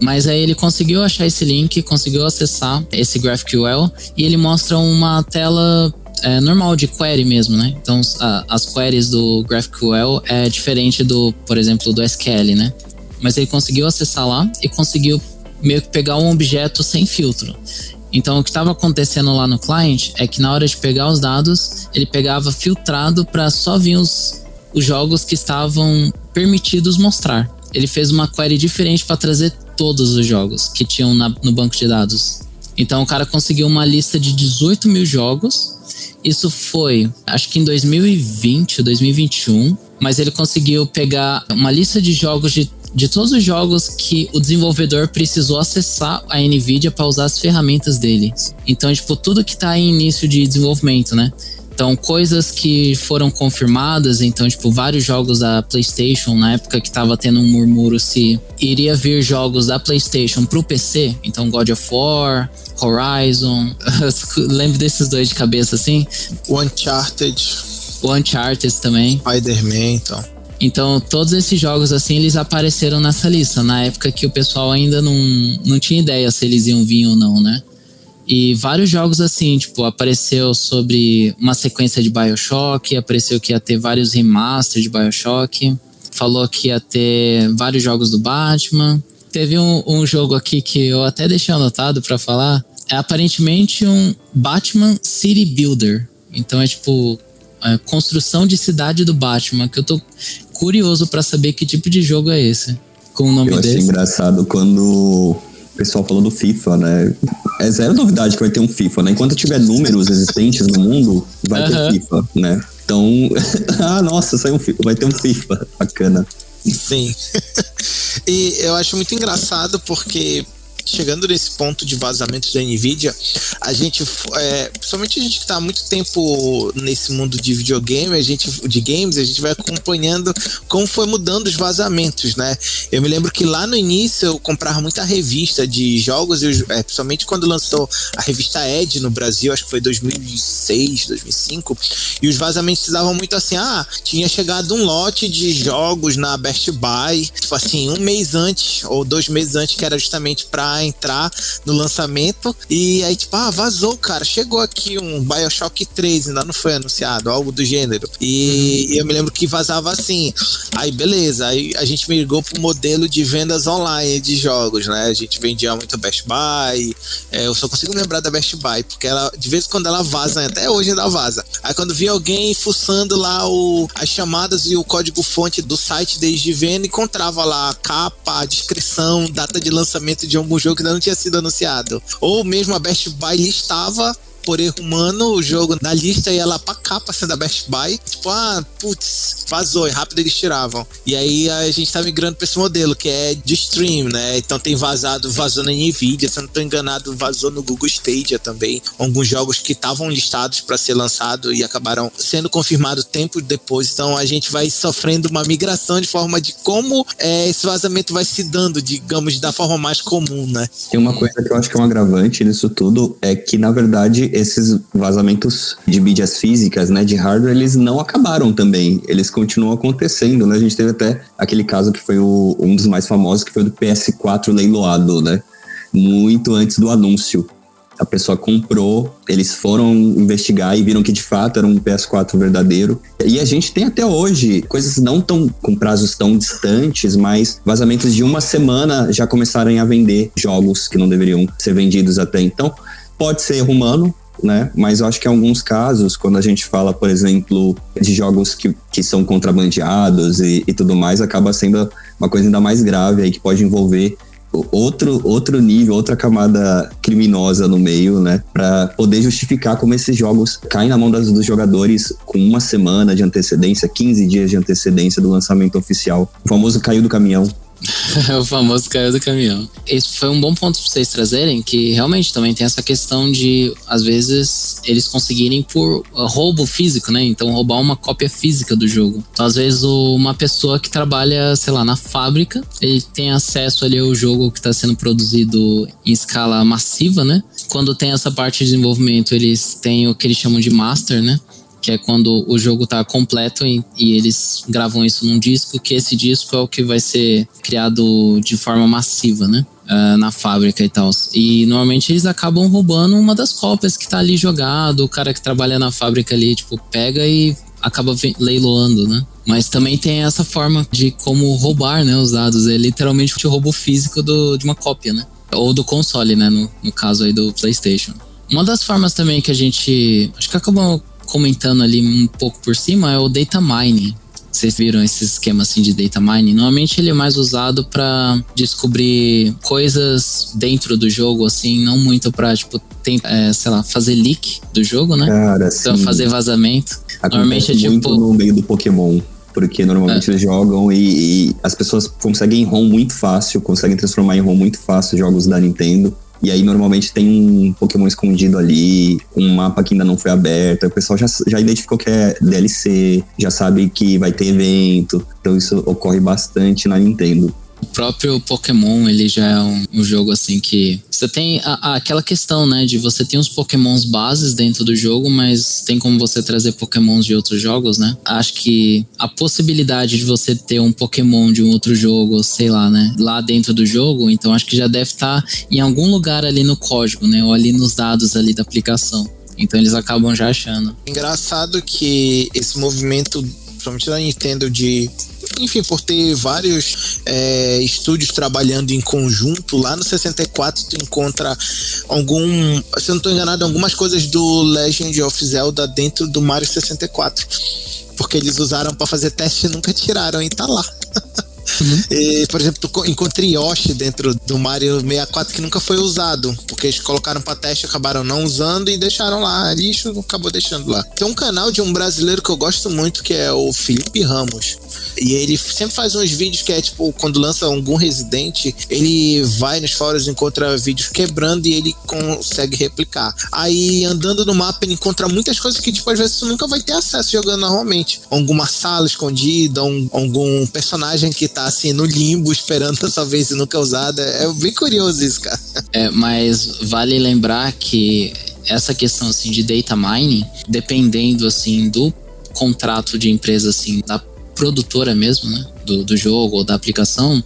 Mas aí ele conseguiu achar esse link, conseguiu acessar esse GraphQL e ele mostra uma tela é, normal de query mesmo, né? Então a, as queries do GraphQL é diferente do, por exemplo, do SQL, né? mas ele conseguiu acessar lá e conseguiu meio que pegar um objeto sem filtro. Então, o que estava acontecendo lá no client é que na hora de pegar os dados, ele pegava filtrado para só vir os, os jogos que estavam permitidos mostrar. Ele fez uma query diferente para trazer todos os jogos que tinham na, no banco de dados. Então, o cara conseguiu uma lista de 18 mil jogos. Isso foi, acho que em 2020, 2021. Mas ele conseguiu pegar uma lista de jogos de de todos os jogos que o desenvolvedor precisou acessar a Nvidia para usar as ferramentas dele. Então, tipo, tudo que está em início de desenvolvimento, né? Então, coisas que foram confirmadas, então, tipo, vários jogos da PlayStation, na época que tava tendo um murmúrio se iria vir jogos da PlayStation pro PC, então God of War, Horizon, lembro desses dois de cabeça assim. O Uncharted. O Uncharted também. Spider-Man, então. Então, todos esses jogos, assim, eles apareceram nessa lista, na época que o pessoal ainda não, não tinha ideia se eles iam vir ou não, né? E vários jogos, assim, tipo, apareceu sobre uma sequência de Bioshock, apareceu que ia ter vários remasters de Bioshock, falou que ia ter vários jogos do Batman. Teve um, um jogo aqui que eu até deixei anotado para falar, é aparentemente um Batman City Builder. Então é tipo a construção de cidade do Batman, que eu tô curioso para saber que tipo de jogo é esse. Com o nome eu desse. achei engraçado quando o pessoal falou do FIFA, né? É zero novidade que vai ter um FIFA, né? Enquanto tiver números existentes no mundo, vai uh -huh. ter FIFA, né? Então, ah, nossa, saiu um FIFA, vai ter um FIFA, bacana. Sim. e eu acho muito engraçado porque chegando nesse ponto de vazamentos da Nvidia, a gente, é, principalmente a gente que tá há muito tempo nesse mundo de videogame, a gente, de games, a gente vai acompanhando como foi mudando os vazamentos, né? Eu me lembro que lá no início eu comprava muita revista de jogos, eu, é, principalmente quando lançou a revista Ed no Brasil, acho que foi 2006, 2005, e os vazamentos davam muito assim, ah, tinha chegado um lote de jogos na Best Buy, tipo assim, um mês antes ou dois meses antes, que era justamente para entrar no lançamento, e aí tipo, ah, vazou, cara, chegou aqui um Bioshock 3, ainda não foi anunciado, algo do gênero. E uhum. eu me lembro que vazava assim. Aí beleza, aí a gente migrou pro modelo de vendas online de jogos, né? A gente vendia muito Best Buy. É, eu só consigo lembrar da Best Buy, porque ela, de vez em quando ela vaza, né? até hoje ainda vaza. Aí quando via alguém fuçando lá o, as chamadas e o código-fonte do site desde venda, encontrava lá a capa, a descrição, data de lançamento de algum jogo que ainda não tinha sido anunciado. Ou mesmo a Best Buy listava por erro humano o jogo na lista ia lá pra capa sendo da Best Buy. Tipo, ah, putz, vazou, e rápido eles tiravam. E aí a gente tá migrando pra esse modelo, que é de stream, né? Então tem vazado, vazou na Nvidia, se eu não tô enganado, vazou no Google Stadia também. Alguns jogos que estavam listados para ser lançado e acabaram sendo confirmados tempo depois. Então a gente vai sofrendo uma migração de forma de como é, esse vazamento vai se dando, digamos, da forma mais comum, né? Tem uma coisa que eu acho que é um agravante nisso tudo, é que na verdade esses vazamentos de mídias físicas, né, de hardware, eles não acabaram também. Eles continuam acontecendo, né? A gente teve até aquele caso que foi o, um dos mais famosos, que foi do PS4 leiloado, né? Muito antes do anúncio. A pessoa comprou, eles foram investigar e viram que de fato era um PS4 verdadeiro. E a gente tem até hoje coisas não tão com prazos tão distantes, mas vazamentos de uma semana já começaram a vender jogos que não deveriam ser vendidos até então. Pode ser humano, né? Mas eu acho que em alguns casos, quando a gente fala, por exemplo, de jogos que, que são contrabandeados e, e tudo mais, acaba sendo uma coisa ainda mais grave aí que pode envolver outro, outro nível, outra camada criminosa no meio, né? Para poder justificar como esses jogos caem na mão das, dos jogadores com uma semana de antecedência, 15 dias de antecedência do lançamento oficial. O famoso caiu do caminhão. o famoso caiu do caminhão. Esse foi um bom ponto para vocês trazerem, que realmente também tem essa questão de, às vezes, eles conseguirem por uh, roubo físico, né? Então, roubar uma cópia física do jogo. Então, às vezes, uma pessoa que trabalha, sei lá, na fábrica, ele tem acesso ali ao jogo que está sendo produzido em escala massiva, né? Quando tem essa parte de desenvolvimento, eles têm o que eles chamam de master, né? Que é quando o jogo está completo e, e, eles gravam isso num disco, que esse disco é o que vai ser criado de forma massiva, né? Uh, na fábrica e tal. E normalmente eles acabam roubando uma das cópias que está ali jogado, o cara que trabalha na fábrica ali, tipo, pega e acaba leiloando, né? Mas também tem essa forma de como roubar, né, os dados. É literalmente o roubo físico do, de uma cópia, né? Ou do console, né? No, no caso aí do PlayStation. Uma das formas também que a gente. Acho que acabou comentando ali um pouco por cima é o data mining. Vocês viram esse esquema assim de data mining? Normalmente ele é mais usado para descobrir coisas dentro do jogo, assim, não muito para tipo, tem, é, sei lá, fazer leak do jogo, né? Cara, então sim. fazer vazamento. Acontece normalmente é tipo. No meio do Pokémon porque normalmente é. eles jogam e, e, as pessoas conseguem ROM muito fácil, conseguem transformar em ROM muito fácil jogos da Nintendo. E aí normalmente tem um Pokémon escondido ali, um mapa que ainda não foi aberto. O pessoal já, já identificou que é DLC, já sabe que vai ter evento. Então isso ocorre bastante na Nintendo. O próprio Pokémon, ele já é um, um jogo assim que. Você tem a, a, aquela questão, né? De você ter uns Pokémons bases dentro do jogo, mas tem como você trazer Pokémons de outros jogos, né? Acho que a possibilidade de você ter um Pokémon de um outro jogo, sei lá, né? Lá dentro do jogo, então acho que já deve estar tá em algum lugar ali no código, né? Ou ali nos dados ali da aplicação. Então eles acabam já achando. Engraçado que esse movimento, principalmente da Nintendo, de enfim, por ter vários é, estúdios trabalhando em conjunto, lá no 64 tu encontra algum, se eu não estou enganado, algumas coisas do Legend of Zelda dentro do Mario 64. Porque eles usaram para fazer teste e nunca tiraram e tá lá. Uhum. E, por exemplo, encontrei Yoshi dentro do Mario 64 que nunca foi usado, porque eles colocaram para teste, acabaram não usando e deixaram lá. Lixo acabou deixando lá. Tem um canal de um brasileiro que eu gosto muito, que é o Felipe Ramos. E ele sempre faz uns vídeos que é tipo, quando lança algum residente, ele vai nos fóruns, encontra vídeos quebrando e ele consegue replicar. Aí andando no mapa, ele encontra muitas coisas que, tipo, às vezes você nunca vai ter acesso jogando normalmente. Alguma sala escondida, um, algum personagem que tá assim no limbo esperando a sua vez e nunca usada. É bem curioso isso, cara. É, mas vale lembrar que essa questão assim de data mining, dependendo assim do contrato de empresa assim da produtora mesmo, né, do, do jogo ou da aplicação,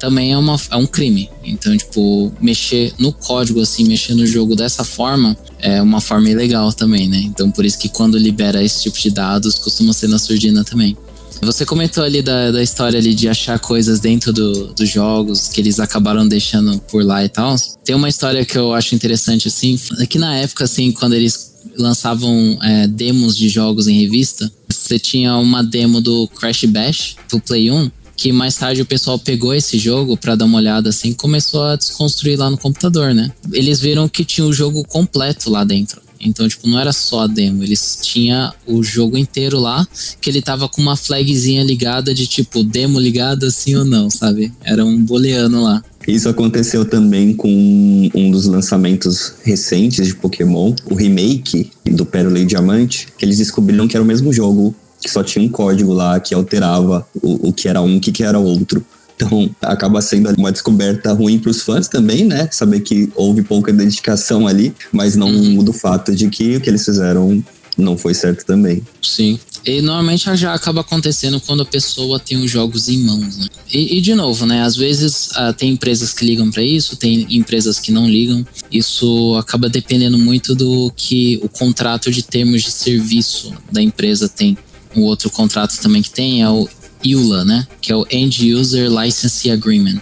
também é, uma, é um crime. Então, tipo, mexer no código, assim, mexer no jogo dessa forma é uma forma ilegal também, né? Então, por isso que quando libera esse tipo de dados, costuma ser na surdina também. Você comentou ali da, da história ali de achar coisas dentro do, dos jogos que eles acabaram deixando por lá e tal. Tem uma história que eu acho interessante, assim, é que na época, assim, quando eles lançavam é, demos de jogos em revista, você tinha uma demo do Crash Bash, do Play 1, que mais tarde o pessoal pegou esse jogo para dar uma olhada assim, começou a desconstruir lá no computador, né? Eles viram que tinha o jogo completo lá dentro. Então, tipo, não era só a demo, eles tinha o jogo inteiro lá, que ele tava com uma flagzinha ligada de tipo, demo ligada sim ou não, sabe? Era um booleano lá. Isso aconteceu também com um dos lançamentos recentes de Pokémon, o remake do Pérola e Diamante, que eles descobriram que era o mesmo jogo, que só tinha um código lá que alterava o, o que era um, o que, que era outro. Então, acaba sendo uma descoberta ruim para os fãs também, né? Saber que houve pouca dedicação ali, mas não uhum. muda o fato de que o que eles fizeram não foi certo também. Sim. E normalmente já acaba acontecendo quando a pessoa tem os jogos em mãos, né? E, e de novo, né? Às vezes uh, tem empresas que ligam para isso, tem empresas que não ligam. Isso acaba dependendo muito do que o contrato de termos de serviço da empresa tem. O outro contrato também que tem é o EULA, né? Que é o End User License Agreement.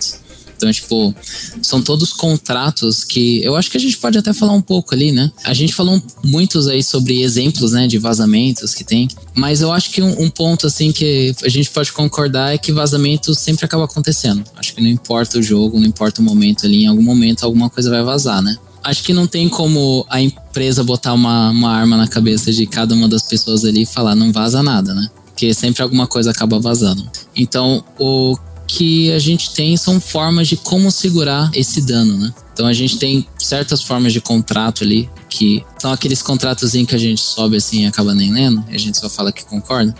Então, tipo, são todos contratos que eu acho que a gente pode até falar um pouco ali, né? A gente falou muitos aí sobre exemplos, né, de vazamentos que tem, mas eu acho que um, um ponto, assim, que a gente pode concordar é que vazamento sempre acaba acontecendo. Acho que não importa o jogo, não importa o momento ali, em algum momento alguma coisa vai vazar, né? Acho que não tem como a empresa botar uma, uma arma na cabeça de cada uma das pessoas ali e falar não vaza nada, né? Porque sempre alguma coisa acaba vazando. Então, o que a gente tem são formas de como segurar esse dano, né? Então a gente tem certas formas de contrato ali, que são aqueles contratos que a gente sobe assim e acaba nem lendo, a gente só fala que concorda.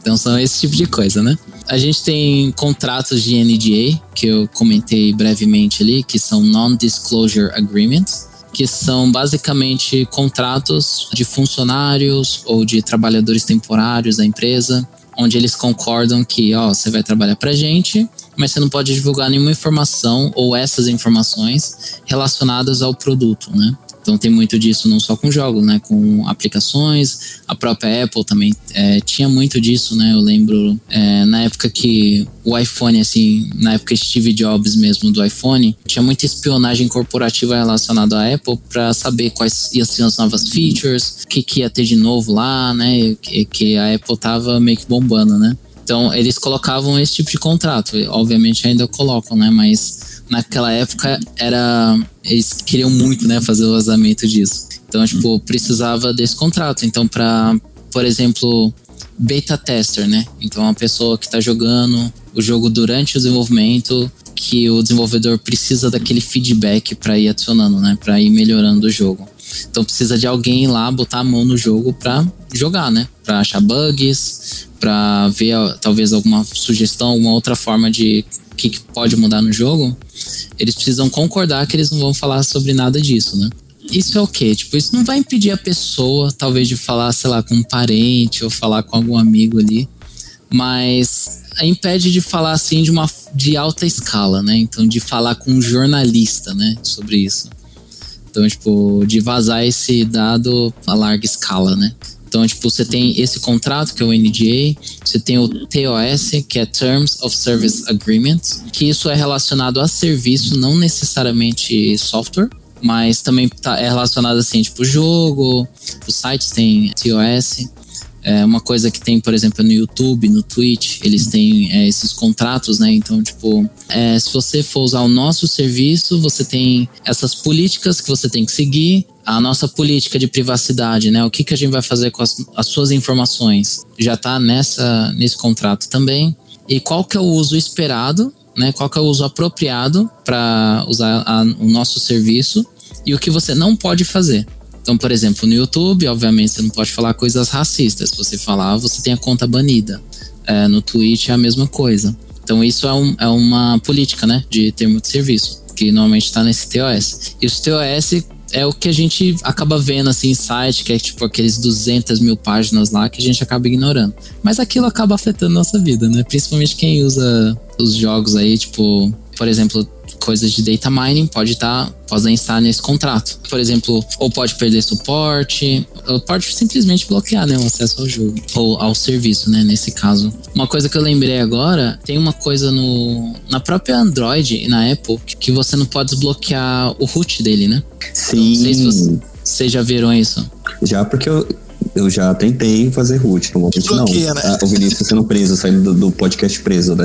Então são esse tipo de coisa, né? A gente tem contratos de NDA, que eu comentei brevemente ali, que são Non-Disclosure Agreements que são basicamente contratos de funcionários ou de trabalhadores temporários da empresa, onde eles concordam que, ó, você vai trabalhar pra gente, mas você não pode divulgar nenhuma informação ou essas informações relacionadas ao produto, né? Então tem muito disso não só com jogos, né? Com aplicações. A própria Apple também é, tinha muito disso, né? Eu lembro é, na época que o iPhone, assim, na época Steve Jobs mesmo do iPhone, tinha muita espionagem corporativa relacionada à Apple para saber quais iam ser as novas features, o que, que ia ter de novo lá, né? Que, que a Apple tava meio que bombando, né? Então eles colocavam esse tipo de contrato. Obviamente ainda colocam, né? Mas naquela época era. Eles queriam muito, né, fazer o vazamento disso. Então, tipo, precisava desse contrato. Então, para, por exemplo, beta tester, né? Então, uma pessoa que está jogando o jogo durante o desenvolvimento, que o desenvolvedor precisa daquele feedback para ir adicionando, né? Para ir melhorando o jogo. Então precisa de alguém lá botar a mão no jogo para jogar, né? Para achar bugs, para ver talvez alguma sugestão, alguma outra forma de o que, que pode mudar no jogo, eles precisam concordar que eles não vão falar sobre nada disso, né? Isso é o quê? Tipo, isso não vai impedir a pessoa, talvez, de falar, sei lá, com um parente ou falar com algum amigo ali, mas impede de falar assim de uma de alta escala, né? Então, de falar com um jornalista, né, sobre isso. Então, tipo, de vazar esse dado a larga escala, né? Então, tipo, você tem esse contrato, que é o NDA, você tem o TOS, que é Terms of Service Agreement, que isso é relacionado a serviço, não necessariamente software, mas também tá, é relacionado assim, tipo, jogo, os sites têm TOS. É uma coisa que tem, por exemplo, no YouTube, no Twitch, eles têm é, esses contratos, né? Então, tipo, é, se você for usar o nosso serviço, você tem essas políticas que você tem que seguir, a nossa política de privacidade, né? O que, que a gente vai fazer com as, as suas informações? Já está nessa nesse contrato também. e qual que é o uso esperado, né? Qual que é o uso apropriado para usar a, o nosso serviço e o que você não pode fazer. Então, por exemplo, no YouTube, obviamente, você não pode falar coisas racistas. Se você falar, você tem a conta banida. É, no Twitch é a mesma coisa. Então, isso é, um, é uma política, né? De termo de serviço, que normalmente está nesse TOS. E os TOS é o que a gente acaba vendo assim em site, que é tipo aqueles 200 mil páginas lá que a gente acaba ignorando. Mas aquilo acaba afetando nossa vida, né? Principalmente quem usa os jogos aí, tipo, por exemplo, coisas de data mining pode estar, tá, podem estar nesse contrato. Por exemplo, ou pode perder suporte, ou pode simplesmente bloquear né, o acesso ao jogo, ou ao serviço, né, nesse caso. Uma coisa que eu lembrei agora, tem uma coisa no, na própria Android e na Apple que você não pode desbloquear o root dele, né? Sim. Não sei se você, vocês já viram isso. Já porque eu, eu já tentei fazer root, não vou mentir, não. Né? Ah, o Vinícius sendo preso, saindo do, do podcast preso, né?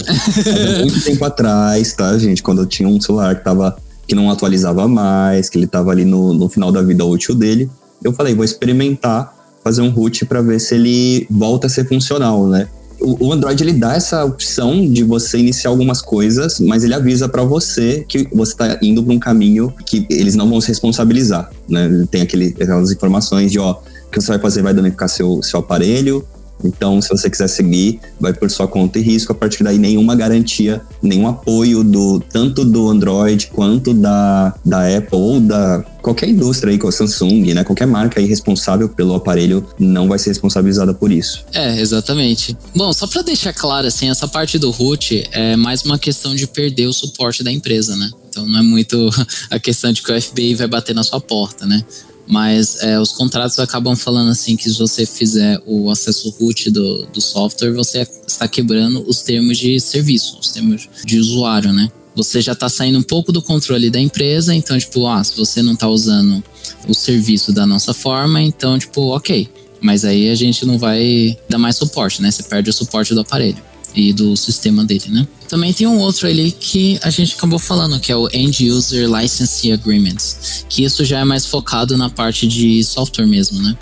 muito tempo atrás, tá, gente? Quando eu tinha um celular que tava que não atualizava mais, que ele tava ali no, no final da vida útil dele, eu falei, vou experimentar fazer um root para ver se ele volta a ser funcional, né? O, o Android ele dá essa opção de você iniciar algumas coisas, mas ele avisa para você que você está indo para um caminho que eles não vão se responsabilizar, né? Ele tem aquele, aquelas informações de ó, que você vai fazer vai danificar seu, seu aparelho. Então, se você quiser seguir, vai por sua conta e risco. A partir daí, nenhuma garantia, nenhum apoio do tanto do Android quanto da, da Apple ou da qualquer indústria aí, com a Samsung, né? Qualquer marca aí responsável pelo aparelho não vai ser responsabilizada por isso. É, exatamente. Bom, só para deixar claro, assim, essa parte do root é mais uma questão de perder o suporte da empresa, né? Então não é muito a questão de que o FBI vai bater na sua porta, né? Mas é, os contratos acabam falando assim que se você fizer o acesso root do, do software, você está quebrando os termos de serviço, os termos de usuário, né? Você já está saindo um pouco do controle da empresa, então, tipo, ah, se você não está usando o serviço da nossa forma, então, tipo, ok. Mas aí a gente não vai dar mais suporte, né? Você perde o suporte do aparelho e do sistema dele, né? Também tem um outro ali que a gente acabou falando, que é o End User Licensing Agreements, que isso já é mais focado na parte de software mesmo, né?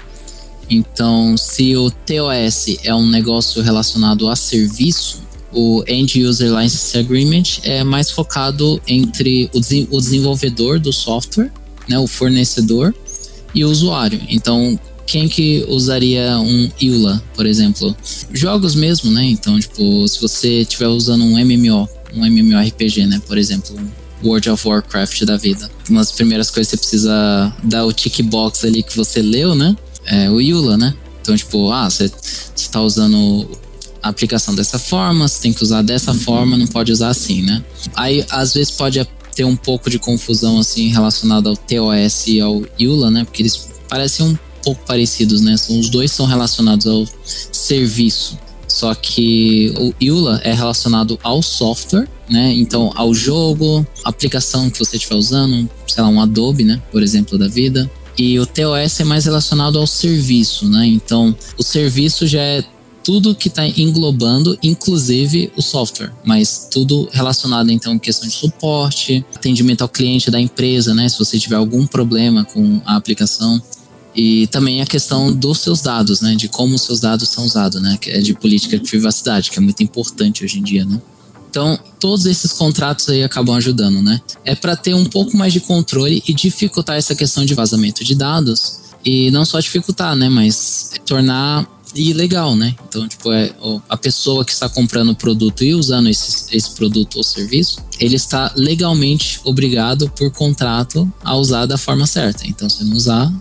Então, se o TOS é um negócio relacionado a serviço, o End User License Agreement é mais focado entre o, desenvolvedor do software, né, o fornecedor e o usuário. Então, quem que usaria um EULA, por exemplo? Jogos mesmo, né? Então, tipo, se você estiver usando um MMO, um MMORPG, né? Por exemplo, um World of Warcraft da vida. Uma das primeiras coisas que você precisa dar o tick box ali que você leu, né? É o EULA, né? Então, tipo, ah, você está usando a aplicação dessa forma, você tem que usar dessa forma, não pode usar assim, né? Aí, às vezes, pode ter um pouco de confusão, assim, relacionada ao TOS e ao EULA, né? Porque eles parecem um pouco parecidos, né? Os dois são relacionados ao serviço. Só que o EULA é relacionado ao software, né? Então, ao jogo, aplicação que você estiver usando, sei lá, um Adobe, né? Por exemplo, da vida. E o TOS é mais relacionado ao serviço, né? Então, o serviço já é tudo que está englobando, inclusive o software, mas tudo relacionado então em questão de suporte, atendimento ao cliente da empresa, né? Se você tiver algum problema com a aplicação, e também a questão dos seus dados, né? De como os seus dados são usados, né? Que é de política de privacidade, que é muito importante hoje em dia, né? Então, todos esses contratos aí acabam ajudando, né? É para ter um pouco mais de controle e dificultar essa questão de vazamento de dados. E não só dificultar, né? Mas tornar ilegal, né? Então, tipo, é, a pessoa que está comprando o produto e usando esse, esse produto ou serviço, ele está legalmente obrigado por contrato a usar da forma certa. Então, se não usar,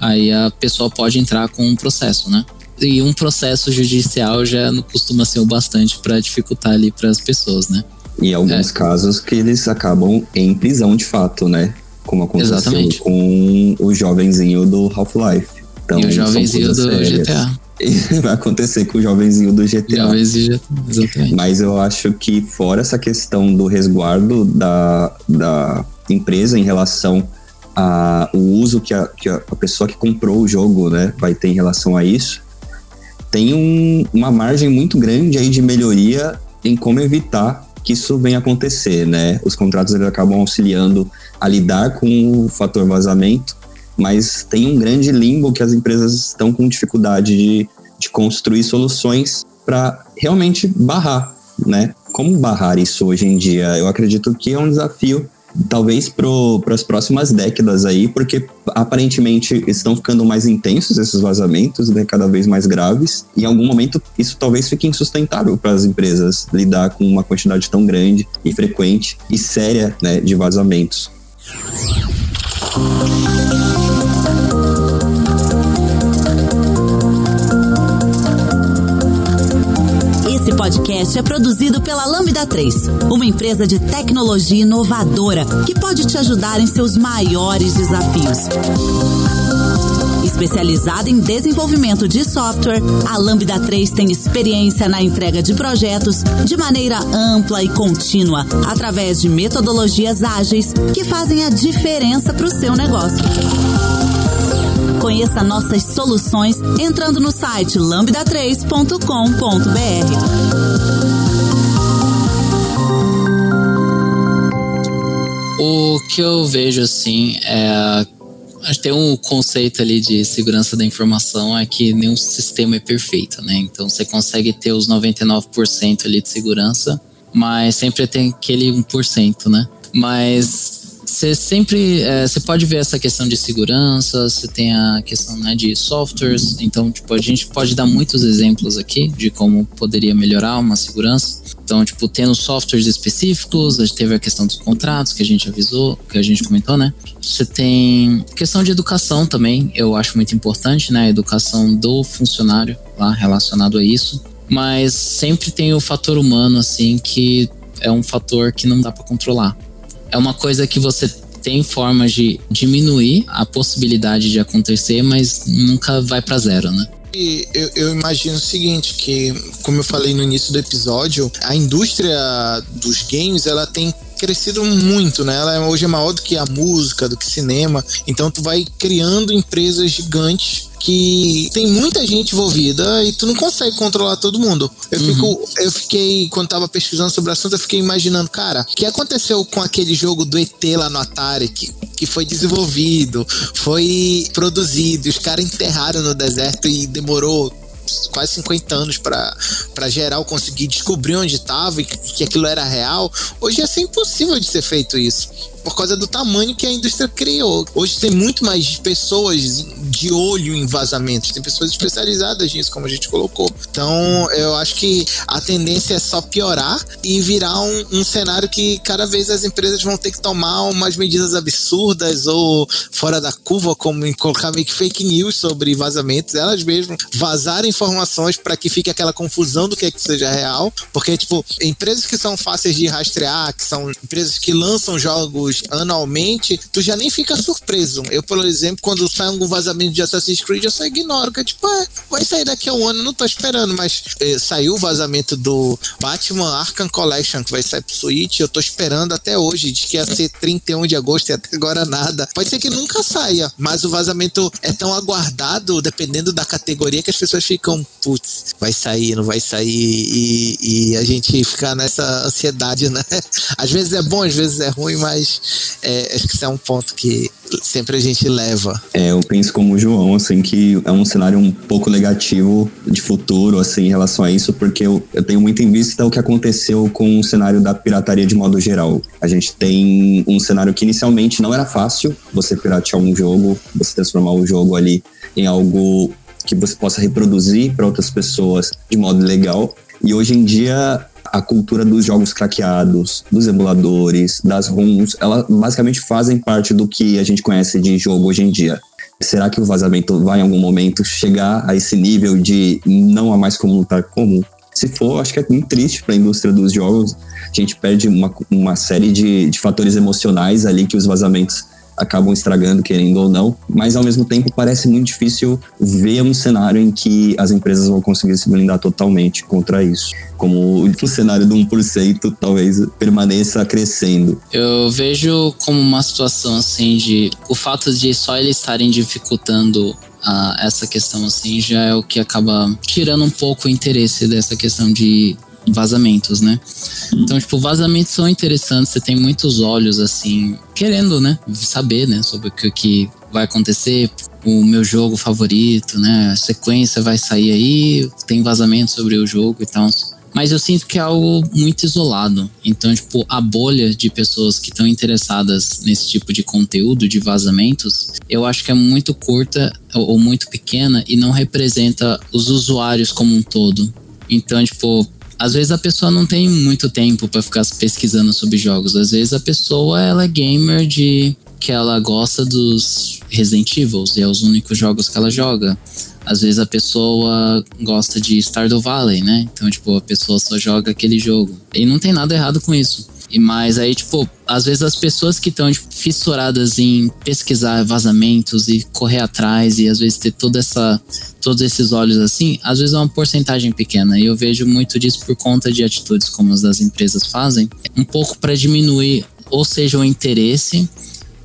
aí a pessoa pode entrar com um processo, né? E um processo judicial já não costuma ser o bastante para dificultar ali para as pessoas, né? E alguns é. casos que eles acabam em prisão de fato, né? Como aconteceu Exatamente. com o jovenzinho do Half-Life. Então, e o jovenzinho do sérias. GTA. vai acontecer com o jovenzinho do GTA. Jovenzinho, exatamente. Mas eu acho que fora essa questão do resguardo da, da empresa em relação a, o uso que a, que a pessoa que comprou o jogo né, vai ter em relação a isso, tem um, uma margem muito grande aí de melhoria em como evitar que isso venha acontecer, né? Os contratos eles acabam auxiliando a lidar com o fator vazamento, mas tem um grande limbo que as empresas estão com dificuldade de, de construir soluções para realmente barrar né? Como barrar isso hoje em dia? Eu acredito que é um desafio talvez para as próximas décadas aí, porque aparentemente estão ficando mais intensos esses vazamentos, né, cada vez mais graves. E em algum momento isso talvez fique insustentável para as empresas lidar com uma quantidade tão grande e frequente e séria né, de vazamentos. Podcast é produzido pela Lambda 3, uma empresa de tecnologia inovadora que pode te ajudar em seus maiores desafios. Especializada em desenvolvimento de software, a Lambda 3 tem experiência na entrega de projetos de maneira ampla e contínua, através de metodologias ágeis que fazem a diferença para o seu negócio. Conheça nossas soluções entrando no site lambda3.com.br. O que eu vejo assim é tem um conceito ali de segurança da informação é que nenhum sistema é perfeito, né? Então você consegue ter os 99% ali de segurança, mas sempre tem aquele 1%, né? Mas você sempre é, você pode ver essa questão de segurança, você tem a questão né, de softwares, então tipo, a gente pode dar muitos exemplos aqui de como poderia melhorar uma segurança. Então, tipo, tendo softwares específicos, a gente teve a questão dos contratos que a gente avisou, que a gente comentou, né? Você tem questão de educação também, eu acho muito importante, né? A educação do funcionário lá relacionado a isso. Mas sempre tem o fator humano, assim, que é um fator que não dá para controlar é uma coisa que você tem formas de diminuir a possibilidade de acontecer, mas nunca vai para zero, né? Eu, eu, imagino o seguinte, que como eu falei no início do episódio, a indústria dos games ela tem crescido muito, né? Ela é, hoje é maior do que a música, do que cinema. Então tu vai criando empresas gigantes que tem muita gente envolvida e tu não consegue controlar todo mundo. Eu, uhum. fico, eu fiquei, quando tava pesquisando sobre o assunto, eu fiquei imaginando, cara, o que aconteceu com aquele jogo do ET lá no Atari, que, que foi desenvolvido, foi produzido, os caras enterraram no deserto e demorou quase 50 anos para geral conseguir descobrir onde estava e que aquilo era real. Hoje ia ser impossível de ser feito isso por causa do tamanho que a indústria criou. Hoje tem muito mais pessoas de olho em vazamentos, tem pessoas especializadas nisso, como a gente colocou. Então, eu acho que a tendência é só piorar e virar um, um cenário que cada vez as empresas vão ter que tomar umas medidas absurdas ou fora da curva, como em colocar meio que fake news sobre vazamentos, elas mesmas vazarem informações para que fique aquela confusão do que é que seja real, porque, tipo, empresas que são fáceis de rastrear, que são empresas que lançam jogos anualmente, tu já nem fica surpreso. Eu, por exemplo, quando sai algum vazamento de Assassin's Creed, eu só ignoro, que é tipo, é, vai sair daqui a um ano, não tô esperando, mas é, saiu o vazamento do Batman Arkham Collection, que vai sair pro Switch, eu tô esperando até hoje, diz que ia ser 31 de agosto e até agora nada. Pode ser que nunca saia, mas o vazamento é tão aguardado, dependendo da categoria, que as pessoas ficam, putz, vai sair, não vai sair, e, e a gente fica nessa ansiedade, né? Às vezes é bom, às vezes é ruim, mas é, acho que isso é um ponto que sempre a gente leva. É, eu penso como o João, assim, que é um cenário um pouco negativo de futuro, assim, em relação a isso, porque eu, eu tenho muito em vista o que aconteceu com o cenário da pirataria de modo geral. A gente tem um cenário que inicialmente não era fácil você piratear um jogo, você transformar o jogo ali em algo que você possa reproduzir para outras pessoas de modo legal. E hoje em dia a cultura dos jogos craqueados, dos emuladores, das ROMs, elas basicamente fazem parte do que a gente conhece de jogo hoje em dia. Será que o vazamento vai em algum momento chegar a esse nível de não há mais como lutar comum? Se for, acho que é muito triste para a indústria dos jogos. A gente perde uma, uma série de, de fatores emocionais ali que os vazamentos acabam estragando, querendo ou não, mas ao mesmo tempo parece muito difícil ver um cenário em que as empresas vão conseguir se blindar totalmente contra isso. Como o cenário do 1% talvez permaneça crescendo. Eu vejo como uma situação assim de o fato de só eles estarem dificultando Uh, essa questão assim já é o que acaba tirando um pouco o interesse dessa questão de vazamentos, né? Então, tipo, vazamentos são interessantes, você tem muitos olhos, assim, querendo, né? Saber, né? Sobre o que, que vai acontecer, o meu jogo favorito, né? A sequência vai sair aí, tem vazamento sobre o jogo e tal. Mas eu sinto que é algo muito isolado. Então, tipo, a bolha de pessoas que estão interessadas nesse tipo de conteúdo, de vazamentos, eu acho que é muito curta ou muito pequena e não representa os usuários como um todo. Então, tipo, às vezes a pessoa não tem muito tempo para ficar pesquisando sobre jogos. Às vezes a pessoa ela é gamer de que ela gosta dos Resident Evil e é os únicos jogos que ela joga às vezes a pessoa gosta de Stardew Valley, né? Então, tipo, a pessoa só joga aquele jogo. E não tem nada errado com isso. E mas aí, tipo, às vezes as pessoas que estão tipo, fissuradas em pesquisar vazamentos e correr atrás e às vezes ter toda essa todos esses olhos assim, às vezes é uma porcentagem pequena. E eu vejo muito disso por conta de atitudes como as das empresas fazem, um pouco para diminuir ou seja o interesse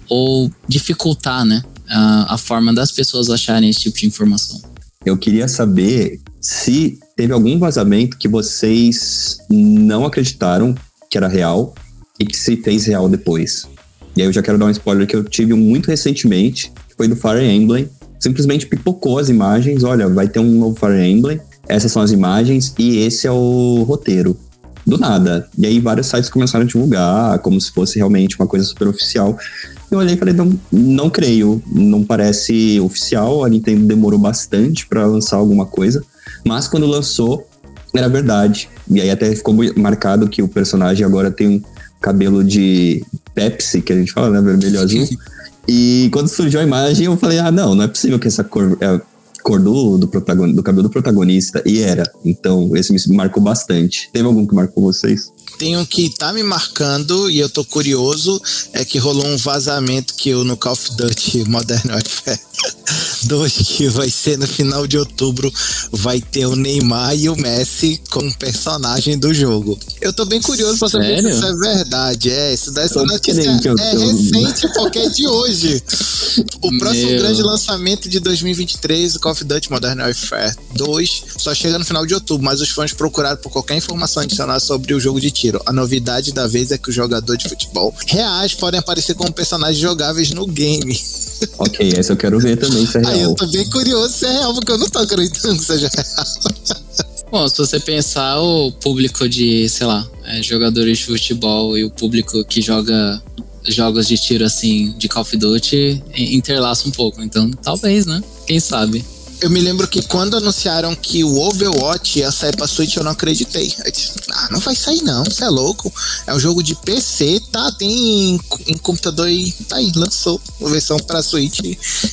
ou dificultar, né, a, a forma das pessoas acharem esse tipo de informação. Eu queria saber se teve algum vazamento que vocês não acreditaram que era real e que se fez real depois. E aí eu já quero dar um spoiler que eu tive muito recentemente, que foi do Fire Emblem. Simplesmente pipocou as imagens, olha, vai ter um novo Fire Emblem, essas são as imagens e esse é o roteiro. Do nada. E aí vários sites começaram a divulgar como se fosse realmente uma coisa super oficial. Eu olhei e falei, não, não creio, não parece oficial, a Nintendo demorou bastante para lançar alguma coisa, mas quando lançou, era verdade. E aí até ficou marcado que o personagem agora tem um cabelo de Pepsi, que a gente fala, né, vermelho azul. E quando surgiu a imagem, eu falei, ah, não, não é possível que essa cor é a cor do, do, do cabelo do protagonista. E era. Então, esse me marcou bastante. Teve algum que marcou vocês? Tem um que tá me marcando e eu tô curioso, é que rolou um vazamento que eu no Call of Duty Modern Warfare 2, que vai ser no final de outubro, vai ter o Neymar e o Messi como personagem do jogo. Eu tô bem curioso pra saber se isso é verdade. É, isso daí notícia é, é recente porque é de hoje. O próximo Meu. grande lançamento de 2023, o Call of Duty Modern Warfare 2, só chega no final de outubro, mas os fãs procuraram por qualquer informação adicional sobre o jogo de tiro. A novidade da vez é que os jogadores de futebol reais podem aparecer como personagens jogáveis no game. Ok, essa eu quero ver também se é real. Aí eu tô bem curioso se é real, porque eu não tô acreditando que seja real. Bom, se você pensar o público de, sei lá, é, jogadores de futebol e o público que joga jogos de tiro assim de Call of Duty interlaça um pouco. Então, talvez, né? Quem sabe? Eu me lembro que quando anunciaram que o Overwatch ia sair pra Switch, eu não acreditei. Eu disse, ah, não vai sair não, você é louco. É um jogo de PC, tá? Tem em, em computador e tá aí, lançou a versão pra Switch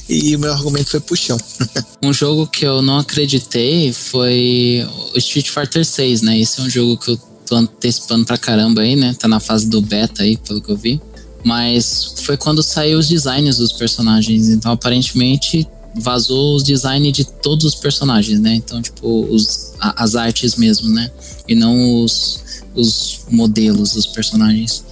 e o meu argumento foi puxão. um jogo que eu não acreditei foi o Street Fighter 6, né? Esse é um jogo que eu tô antecipando pra caramba aí, né? Tá na fase do beta aí, pelo que eu vi. Mas foi quando saiu os designs dos personagens. Então, aparentemente, vazou os designs de todos os personagens, né? Então, tipo, os, a, as artes mesmo, né? E não os, os modelos dos personagens.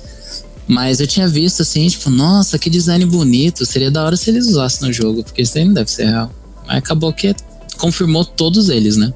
Mas eu tinha visto assim, tipo, nossa, que design bonito. Seria da hora se eles usassem no jogo, porque isso aí não deve ser real. Mas acabou que confirmou todos eles, né?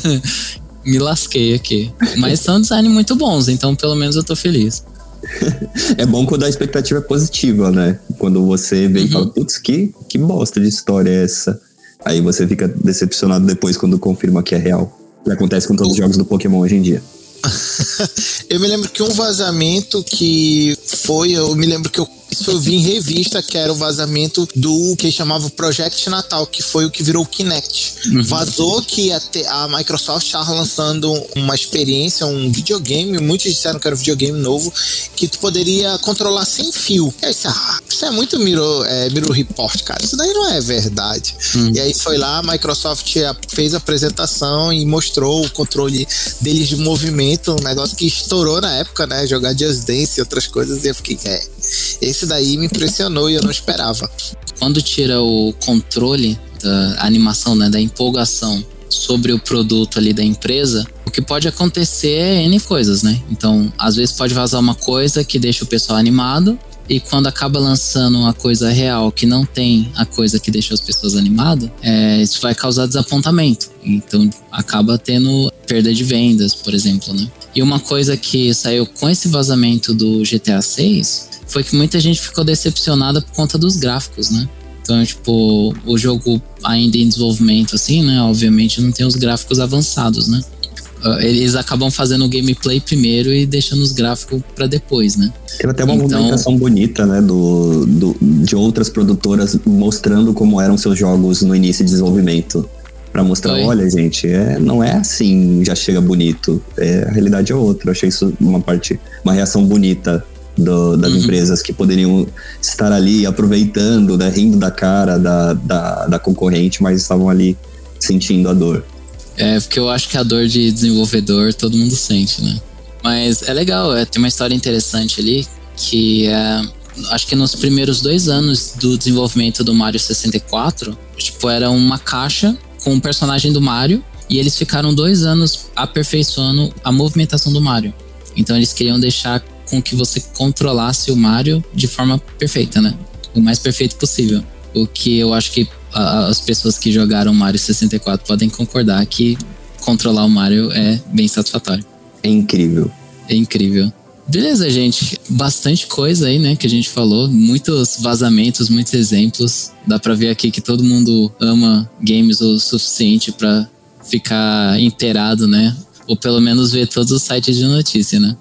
Me lasquei aqui. Mas são designs muito bons, então pelo menos eu tô feliz. é bom quando a expectativa é positiva, né? Quando você vê uhum. e fala, putz, que, que bosta de história é essa? Aí você fica decepcionado depois quando confirma que é real. Que acontece com todos os jogos do Pokémon hoje em dia. eu me lembro que um vazamento que foi, eu me lembro que eu isso eu vi em revista, que era o vazamento do que chamava Project Natal, que foi o que virou o Kinect. Uhum. Vazou que a, a Microsoft estava lançando uma experiência, um videogame, muitos disseram que era um videogame novo, que tu poderia controlar sem fio. E aí, ah, isso é muito Miro, é, Miro Report, cara. Isso daí não é verdade. Uhum. E aí foi lá, a Microsoft fez a apresentação e mostrou o controle deles de movimento, um negócio que estourou na época, né? Jogar Just Dance e outras coisas. Eu fiquei, é, esse daí me impressionou e eu não esperava. Quando tira o controle da animação, né, da empolgação sobre o produto ali da empresa, o que pode acontecer é N coisas, né? Então, às vezes pode vazar uma coisa que deixa o pessoal animado, e quando acaba lançando uma coisa real que não tem a coisa que deixa as pessoas animadas, é, isso vai causar desapontamento. Então acaba tendo perda de vendas, por exemplo, né? E uma coisa que saiu com esse vazamento do GTA 6 foi que muita gente ficou decepcionada por conta dos gráficos, né? Então, tipo, o jogo ainda em desenvolvimento, assim, né? Obviamente não tem os gráficos avançados, né? uh, eles acabam fazendo o gameplay primeiro e deixando os gráficos para depois, né? Teve até uma então, movimentação bonita, né, do, do, de outras produtoras mostrando como eram seus jogos no início de desenvolvimento. Para mostrar, Foi. olha, gente, é, não é assim, já chega bonito. É, a realidade é outra. Eu achei isso uma parte, uma reação bonita do, das uhum. empresas que poderiam estar ali aproveitando, né, rindo da cara da, da, da concorrente, mas estavam ali sentindo a dor. É, porque eu acho que a dor de desenvolvedor todo mundo sente, né? Mas é legal, é, tem uma história interessante ali que é, acho que nos primeiros dois anos do desenvolvimento do Mario 64, tipo, era uma caixa com o personagem do Mario e eles ficaram dois anos aperfeiçoando a movimentação do Mario. Então eles queriam deixar com que você controlasse o Mario de forma perfeita, né? O mais perfeito possível. O que eu acho que as pessoas que jogaram Mario 64 podem concordar que controlar o Mario é bem satisfatório. É incrível. É incrível. Beleza, gente. Bastante coisa aí, né, que a gente falou. Muitos vazamentos, muitos exemplos. Dá pra ver aqui que todo mundo ama games o suficiente para ficar inteirado, né? Ou pelo menos ver todos os sites de notícia, né?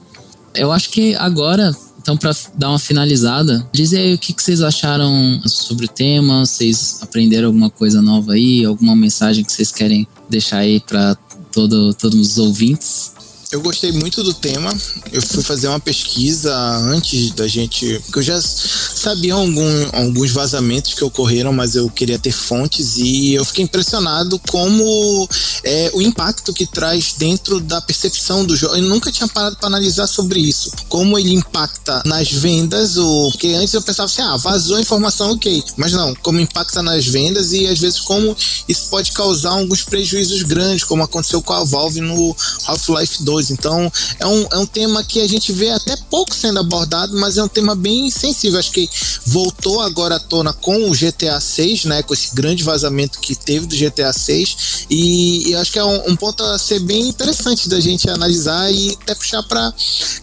Eu acho que agora então, para dar uma finalizada, diz aí o que, que vocês acharam sobre o tema, vocês aprenderam alguma coisa nova aí, alguma mensagem que vocês querem deixar aí para todo, todos os ouvintes? Eu gostei muito do tema. Eu fui fazer uma pesquisa antes da gente. Porque eu já sabia algum, alguns vazamentos que ocorreram, mas eu queria ter fontes e eu fiquei impressionado como é, o impacto que traz dentro da percepção do jogo. Eu nunca tinha parado para analisar sobre isso. Como ele impacta nas vendas, ou, porque antes eu pensava assim, ah, vazou a informação, ok. Mas não, como impacta nas vendas e às vezes como isso pode causar alguns prejuízos grandes, como aconteceu com a Valve no Half-Life 2 então, é um, é um tema que a gente vê até pouco sendo abordado, mas é um tema bem sensível. Acho que voltou agora à tona com o GTA 6, né? Com esse grande vazamento que teve do GTA 6. E, e acho que é um, um, ponto a ser bem interessante da gente analisar e até puxar para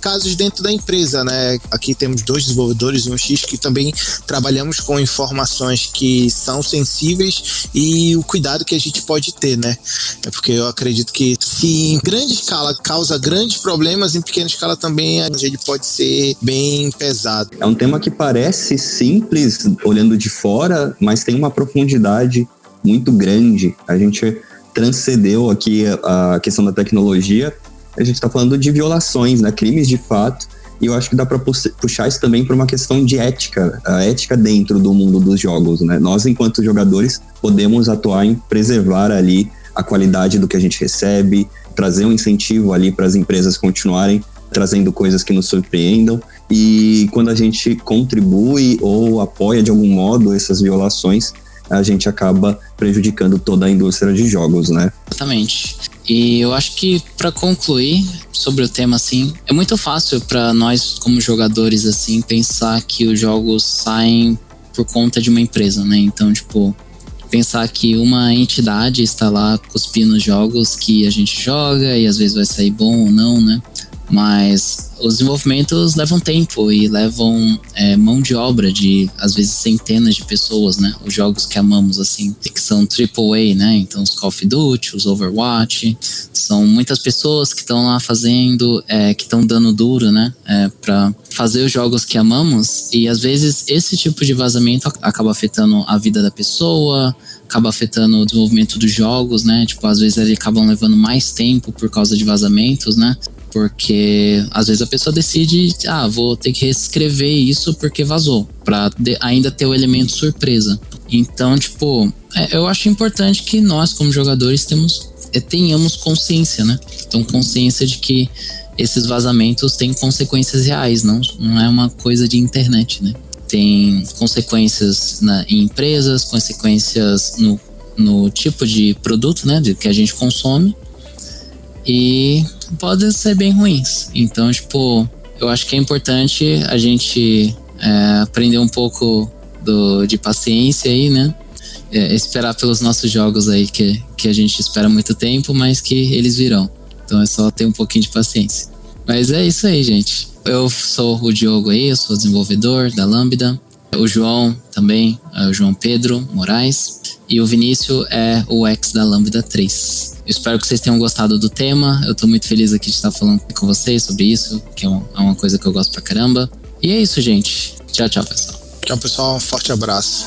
casos dentro da empresa, né? Aqui temos dois desenvolvedores e um X que também trabalhamos com informações que são sensíveis e o cuidado que a gente pode ter, né? É porque eu acredito que se em grande escala causa grandes problemas, em pequena escala também ele pode ser bem pesado. É um tema que parece simples olhando de fora, mas tem uma profundidade muito grande. A gente transcendeu aqui a questão da tecnologia. A gente está falando de violações, né? crimes de fato. E eu acho que dá para puxar isso também para uma questão de ética, a ética dentro do mundo dos jogos. Né? Nós, enquanto jogadores, podemos atuar em preservar ali a qualidade do que a gente recebe, trazer um incentivo ali para as empresas continuarem trazendo coisas que nos surpreendam. E quando a gente contribui ou apoia de algum modo essas violações, a gente acaba prejudicando toda a indústria de jogos, né? Exatamente. E eu acho que para concluir sobre o tema assim, é muito fácil para nós como jogadores assim pensar que os jogos saem por conta de uma empresa, né? Então, tipo, pensar que uma entidade está lá cuspindo jogos que a gente joga e às vezes vai sair bom ou não, né? Mas os desenvolvimentos levam tempo e levam é, mão de obra de, às vezes, centenas de pessoas, né? Os jogos que amamos, assim, que são AAA, né? Então, os Call of Duty, os Overwatch, são muitas pessoas que estão lá fazendo, é, que estão dando duro, né? É, para fazer os jogos que amamos e, às vezes, esse tipo de vazamento acaba afetando a vida da pessoa, acaba afetando o desenvolvimento dos jogos, né? Tipo, às vezes eles acabam levando mais tempo por causa de vazamentos, né? Porque às vezes a pessoa decide, ah, vou ter que reescrever isso porque vazou, para ainda ter o elemento surpresa. Então, tipo, é, eu acho importante que nós, como jogadores, temos, é, tenhamos consciência, né? Então, consciência de que esses vazamentos têm consequências reais, não, não é uma coisa de internet, né? Tem consequências na, em empresas, consequências no, no tipo de produto, né? De, que a gente consome. E podem ser bem ruins. Então, tipo, eu acho que é importante a gente é, aprender um pouco do, de paciência aí, né? É, esperar pelos nossos jogos aí, que, que a gente espera muito tempo, mas que eles virão. Então é só ter um pouquinho de paciência. Mas é isso aí, gente. Eu sou o Diogo aí, eu sou desenvolvedor da Lambda. O João também, é o João Pedro Moraes. E o Vinícius é o ex da Lambda 3. espero que vocês tenham gostado do tema. Eu tô muito feliz aqui de estar falando com vocês sobre isso, que é é uma coisa que eu gosto pra caramba. E é isso, gente. Tchau, tchau, pessoal. Tchau, pessoal. Um forte abraço.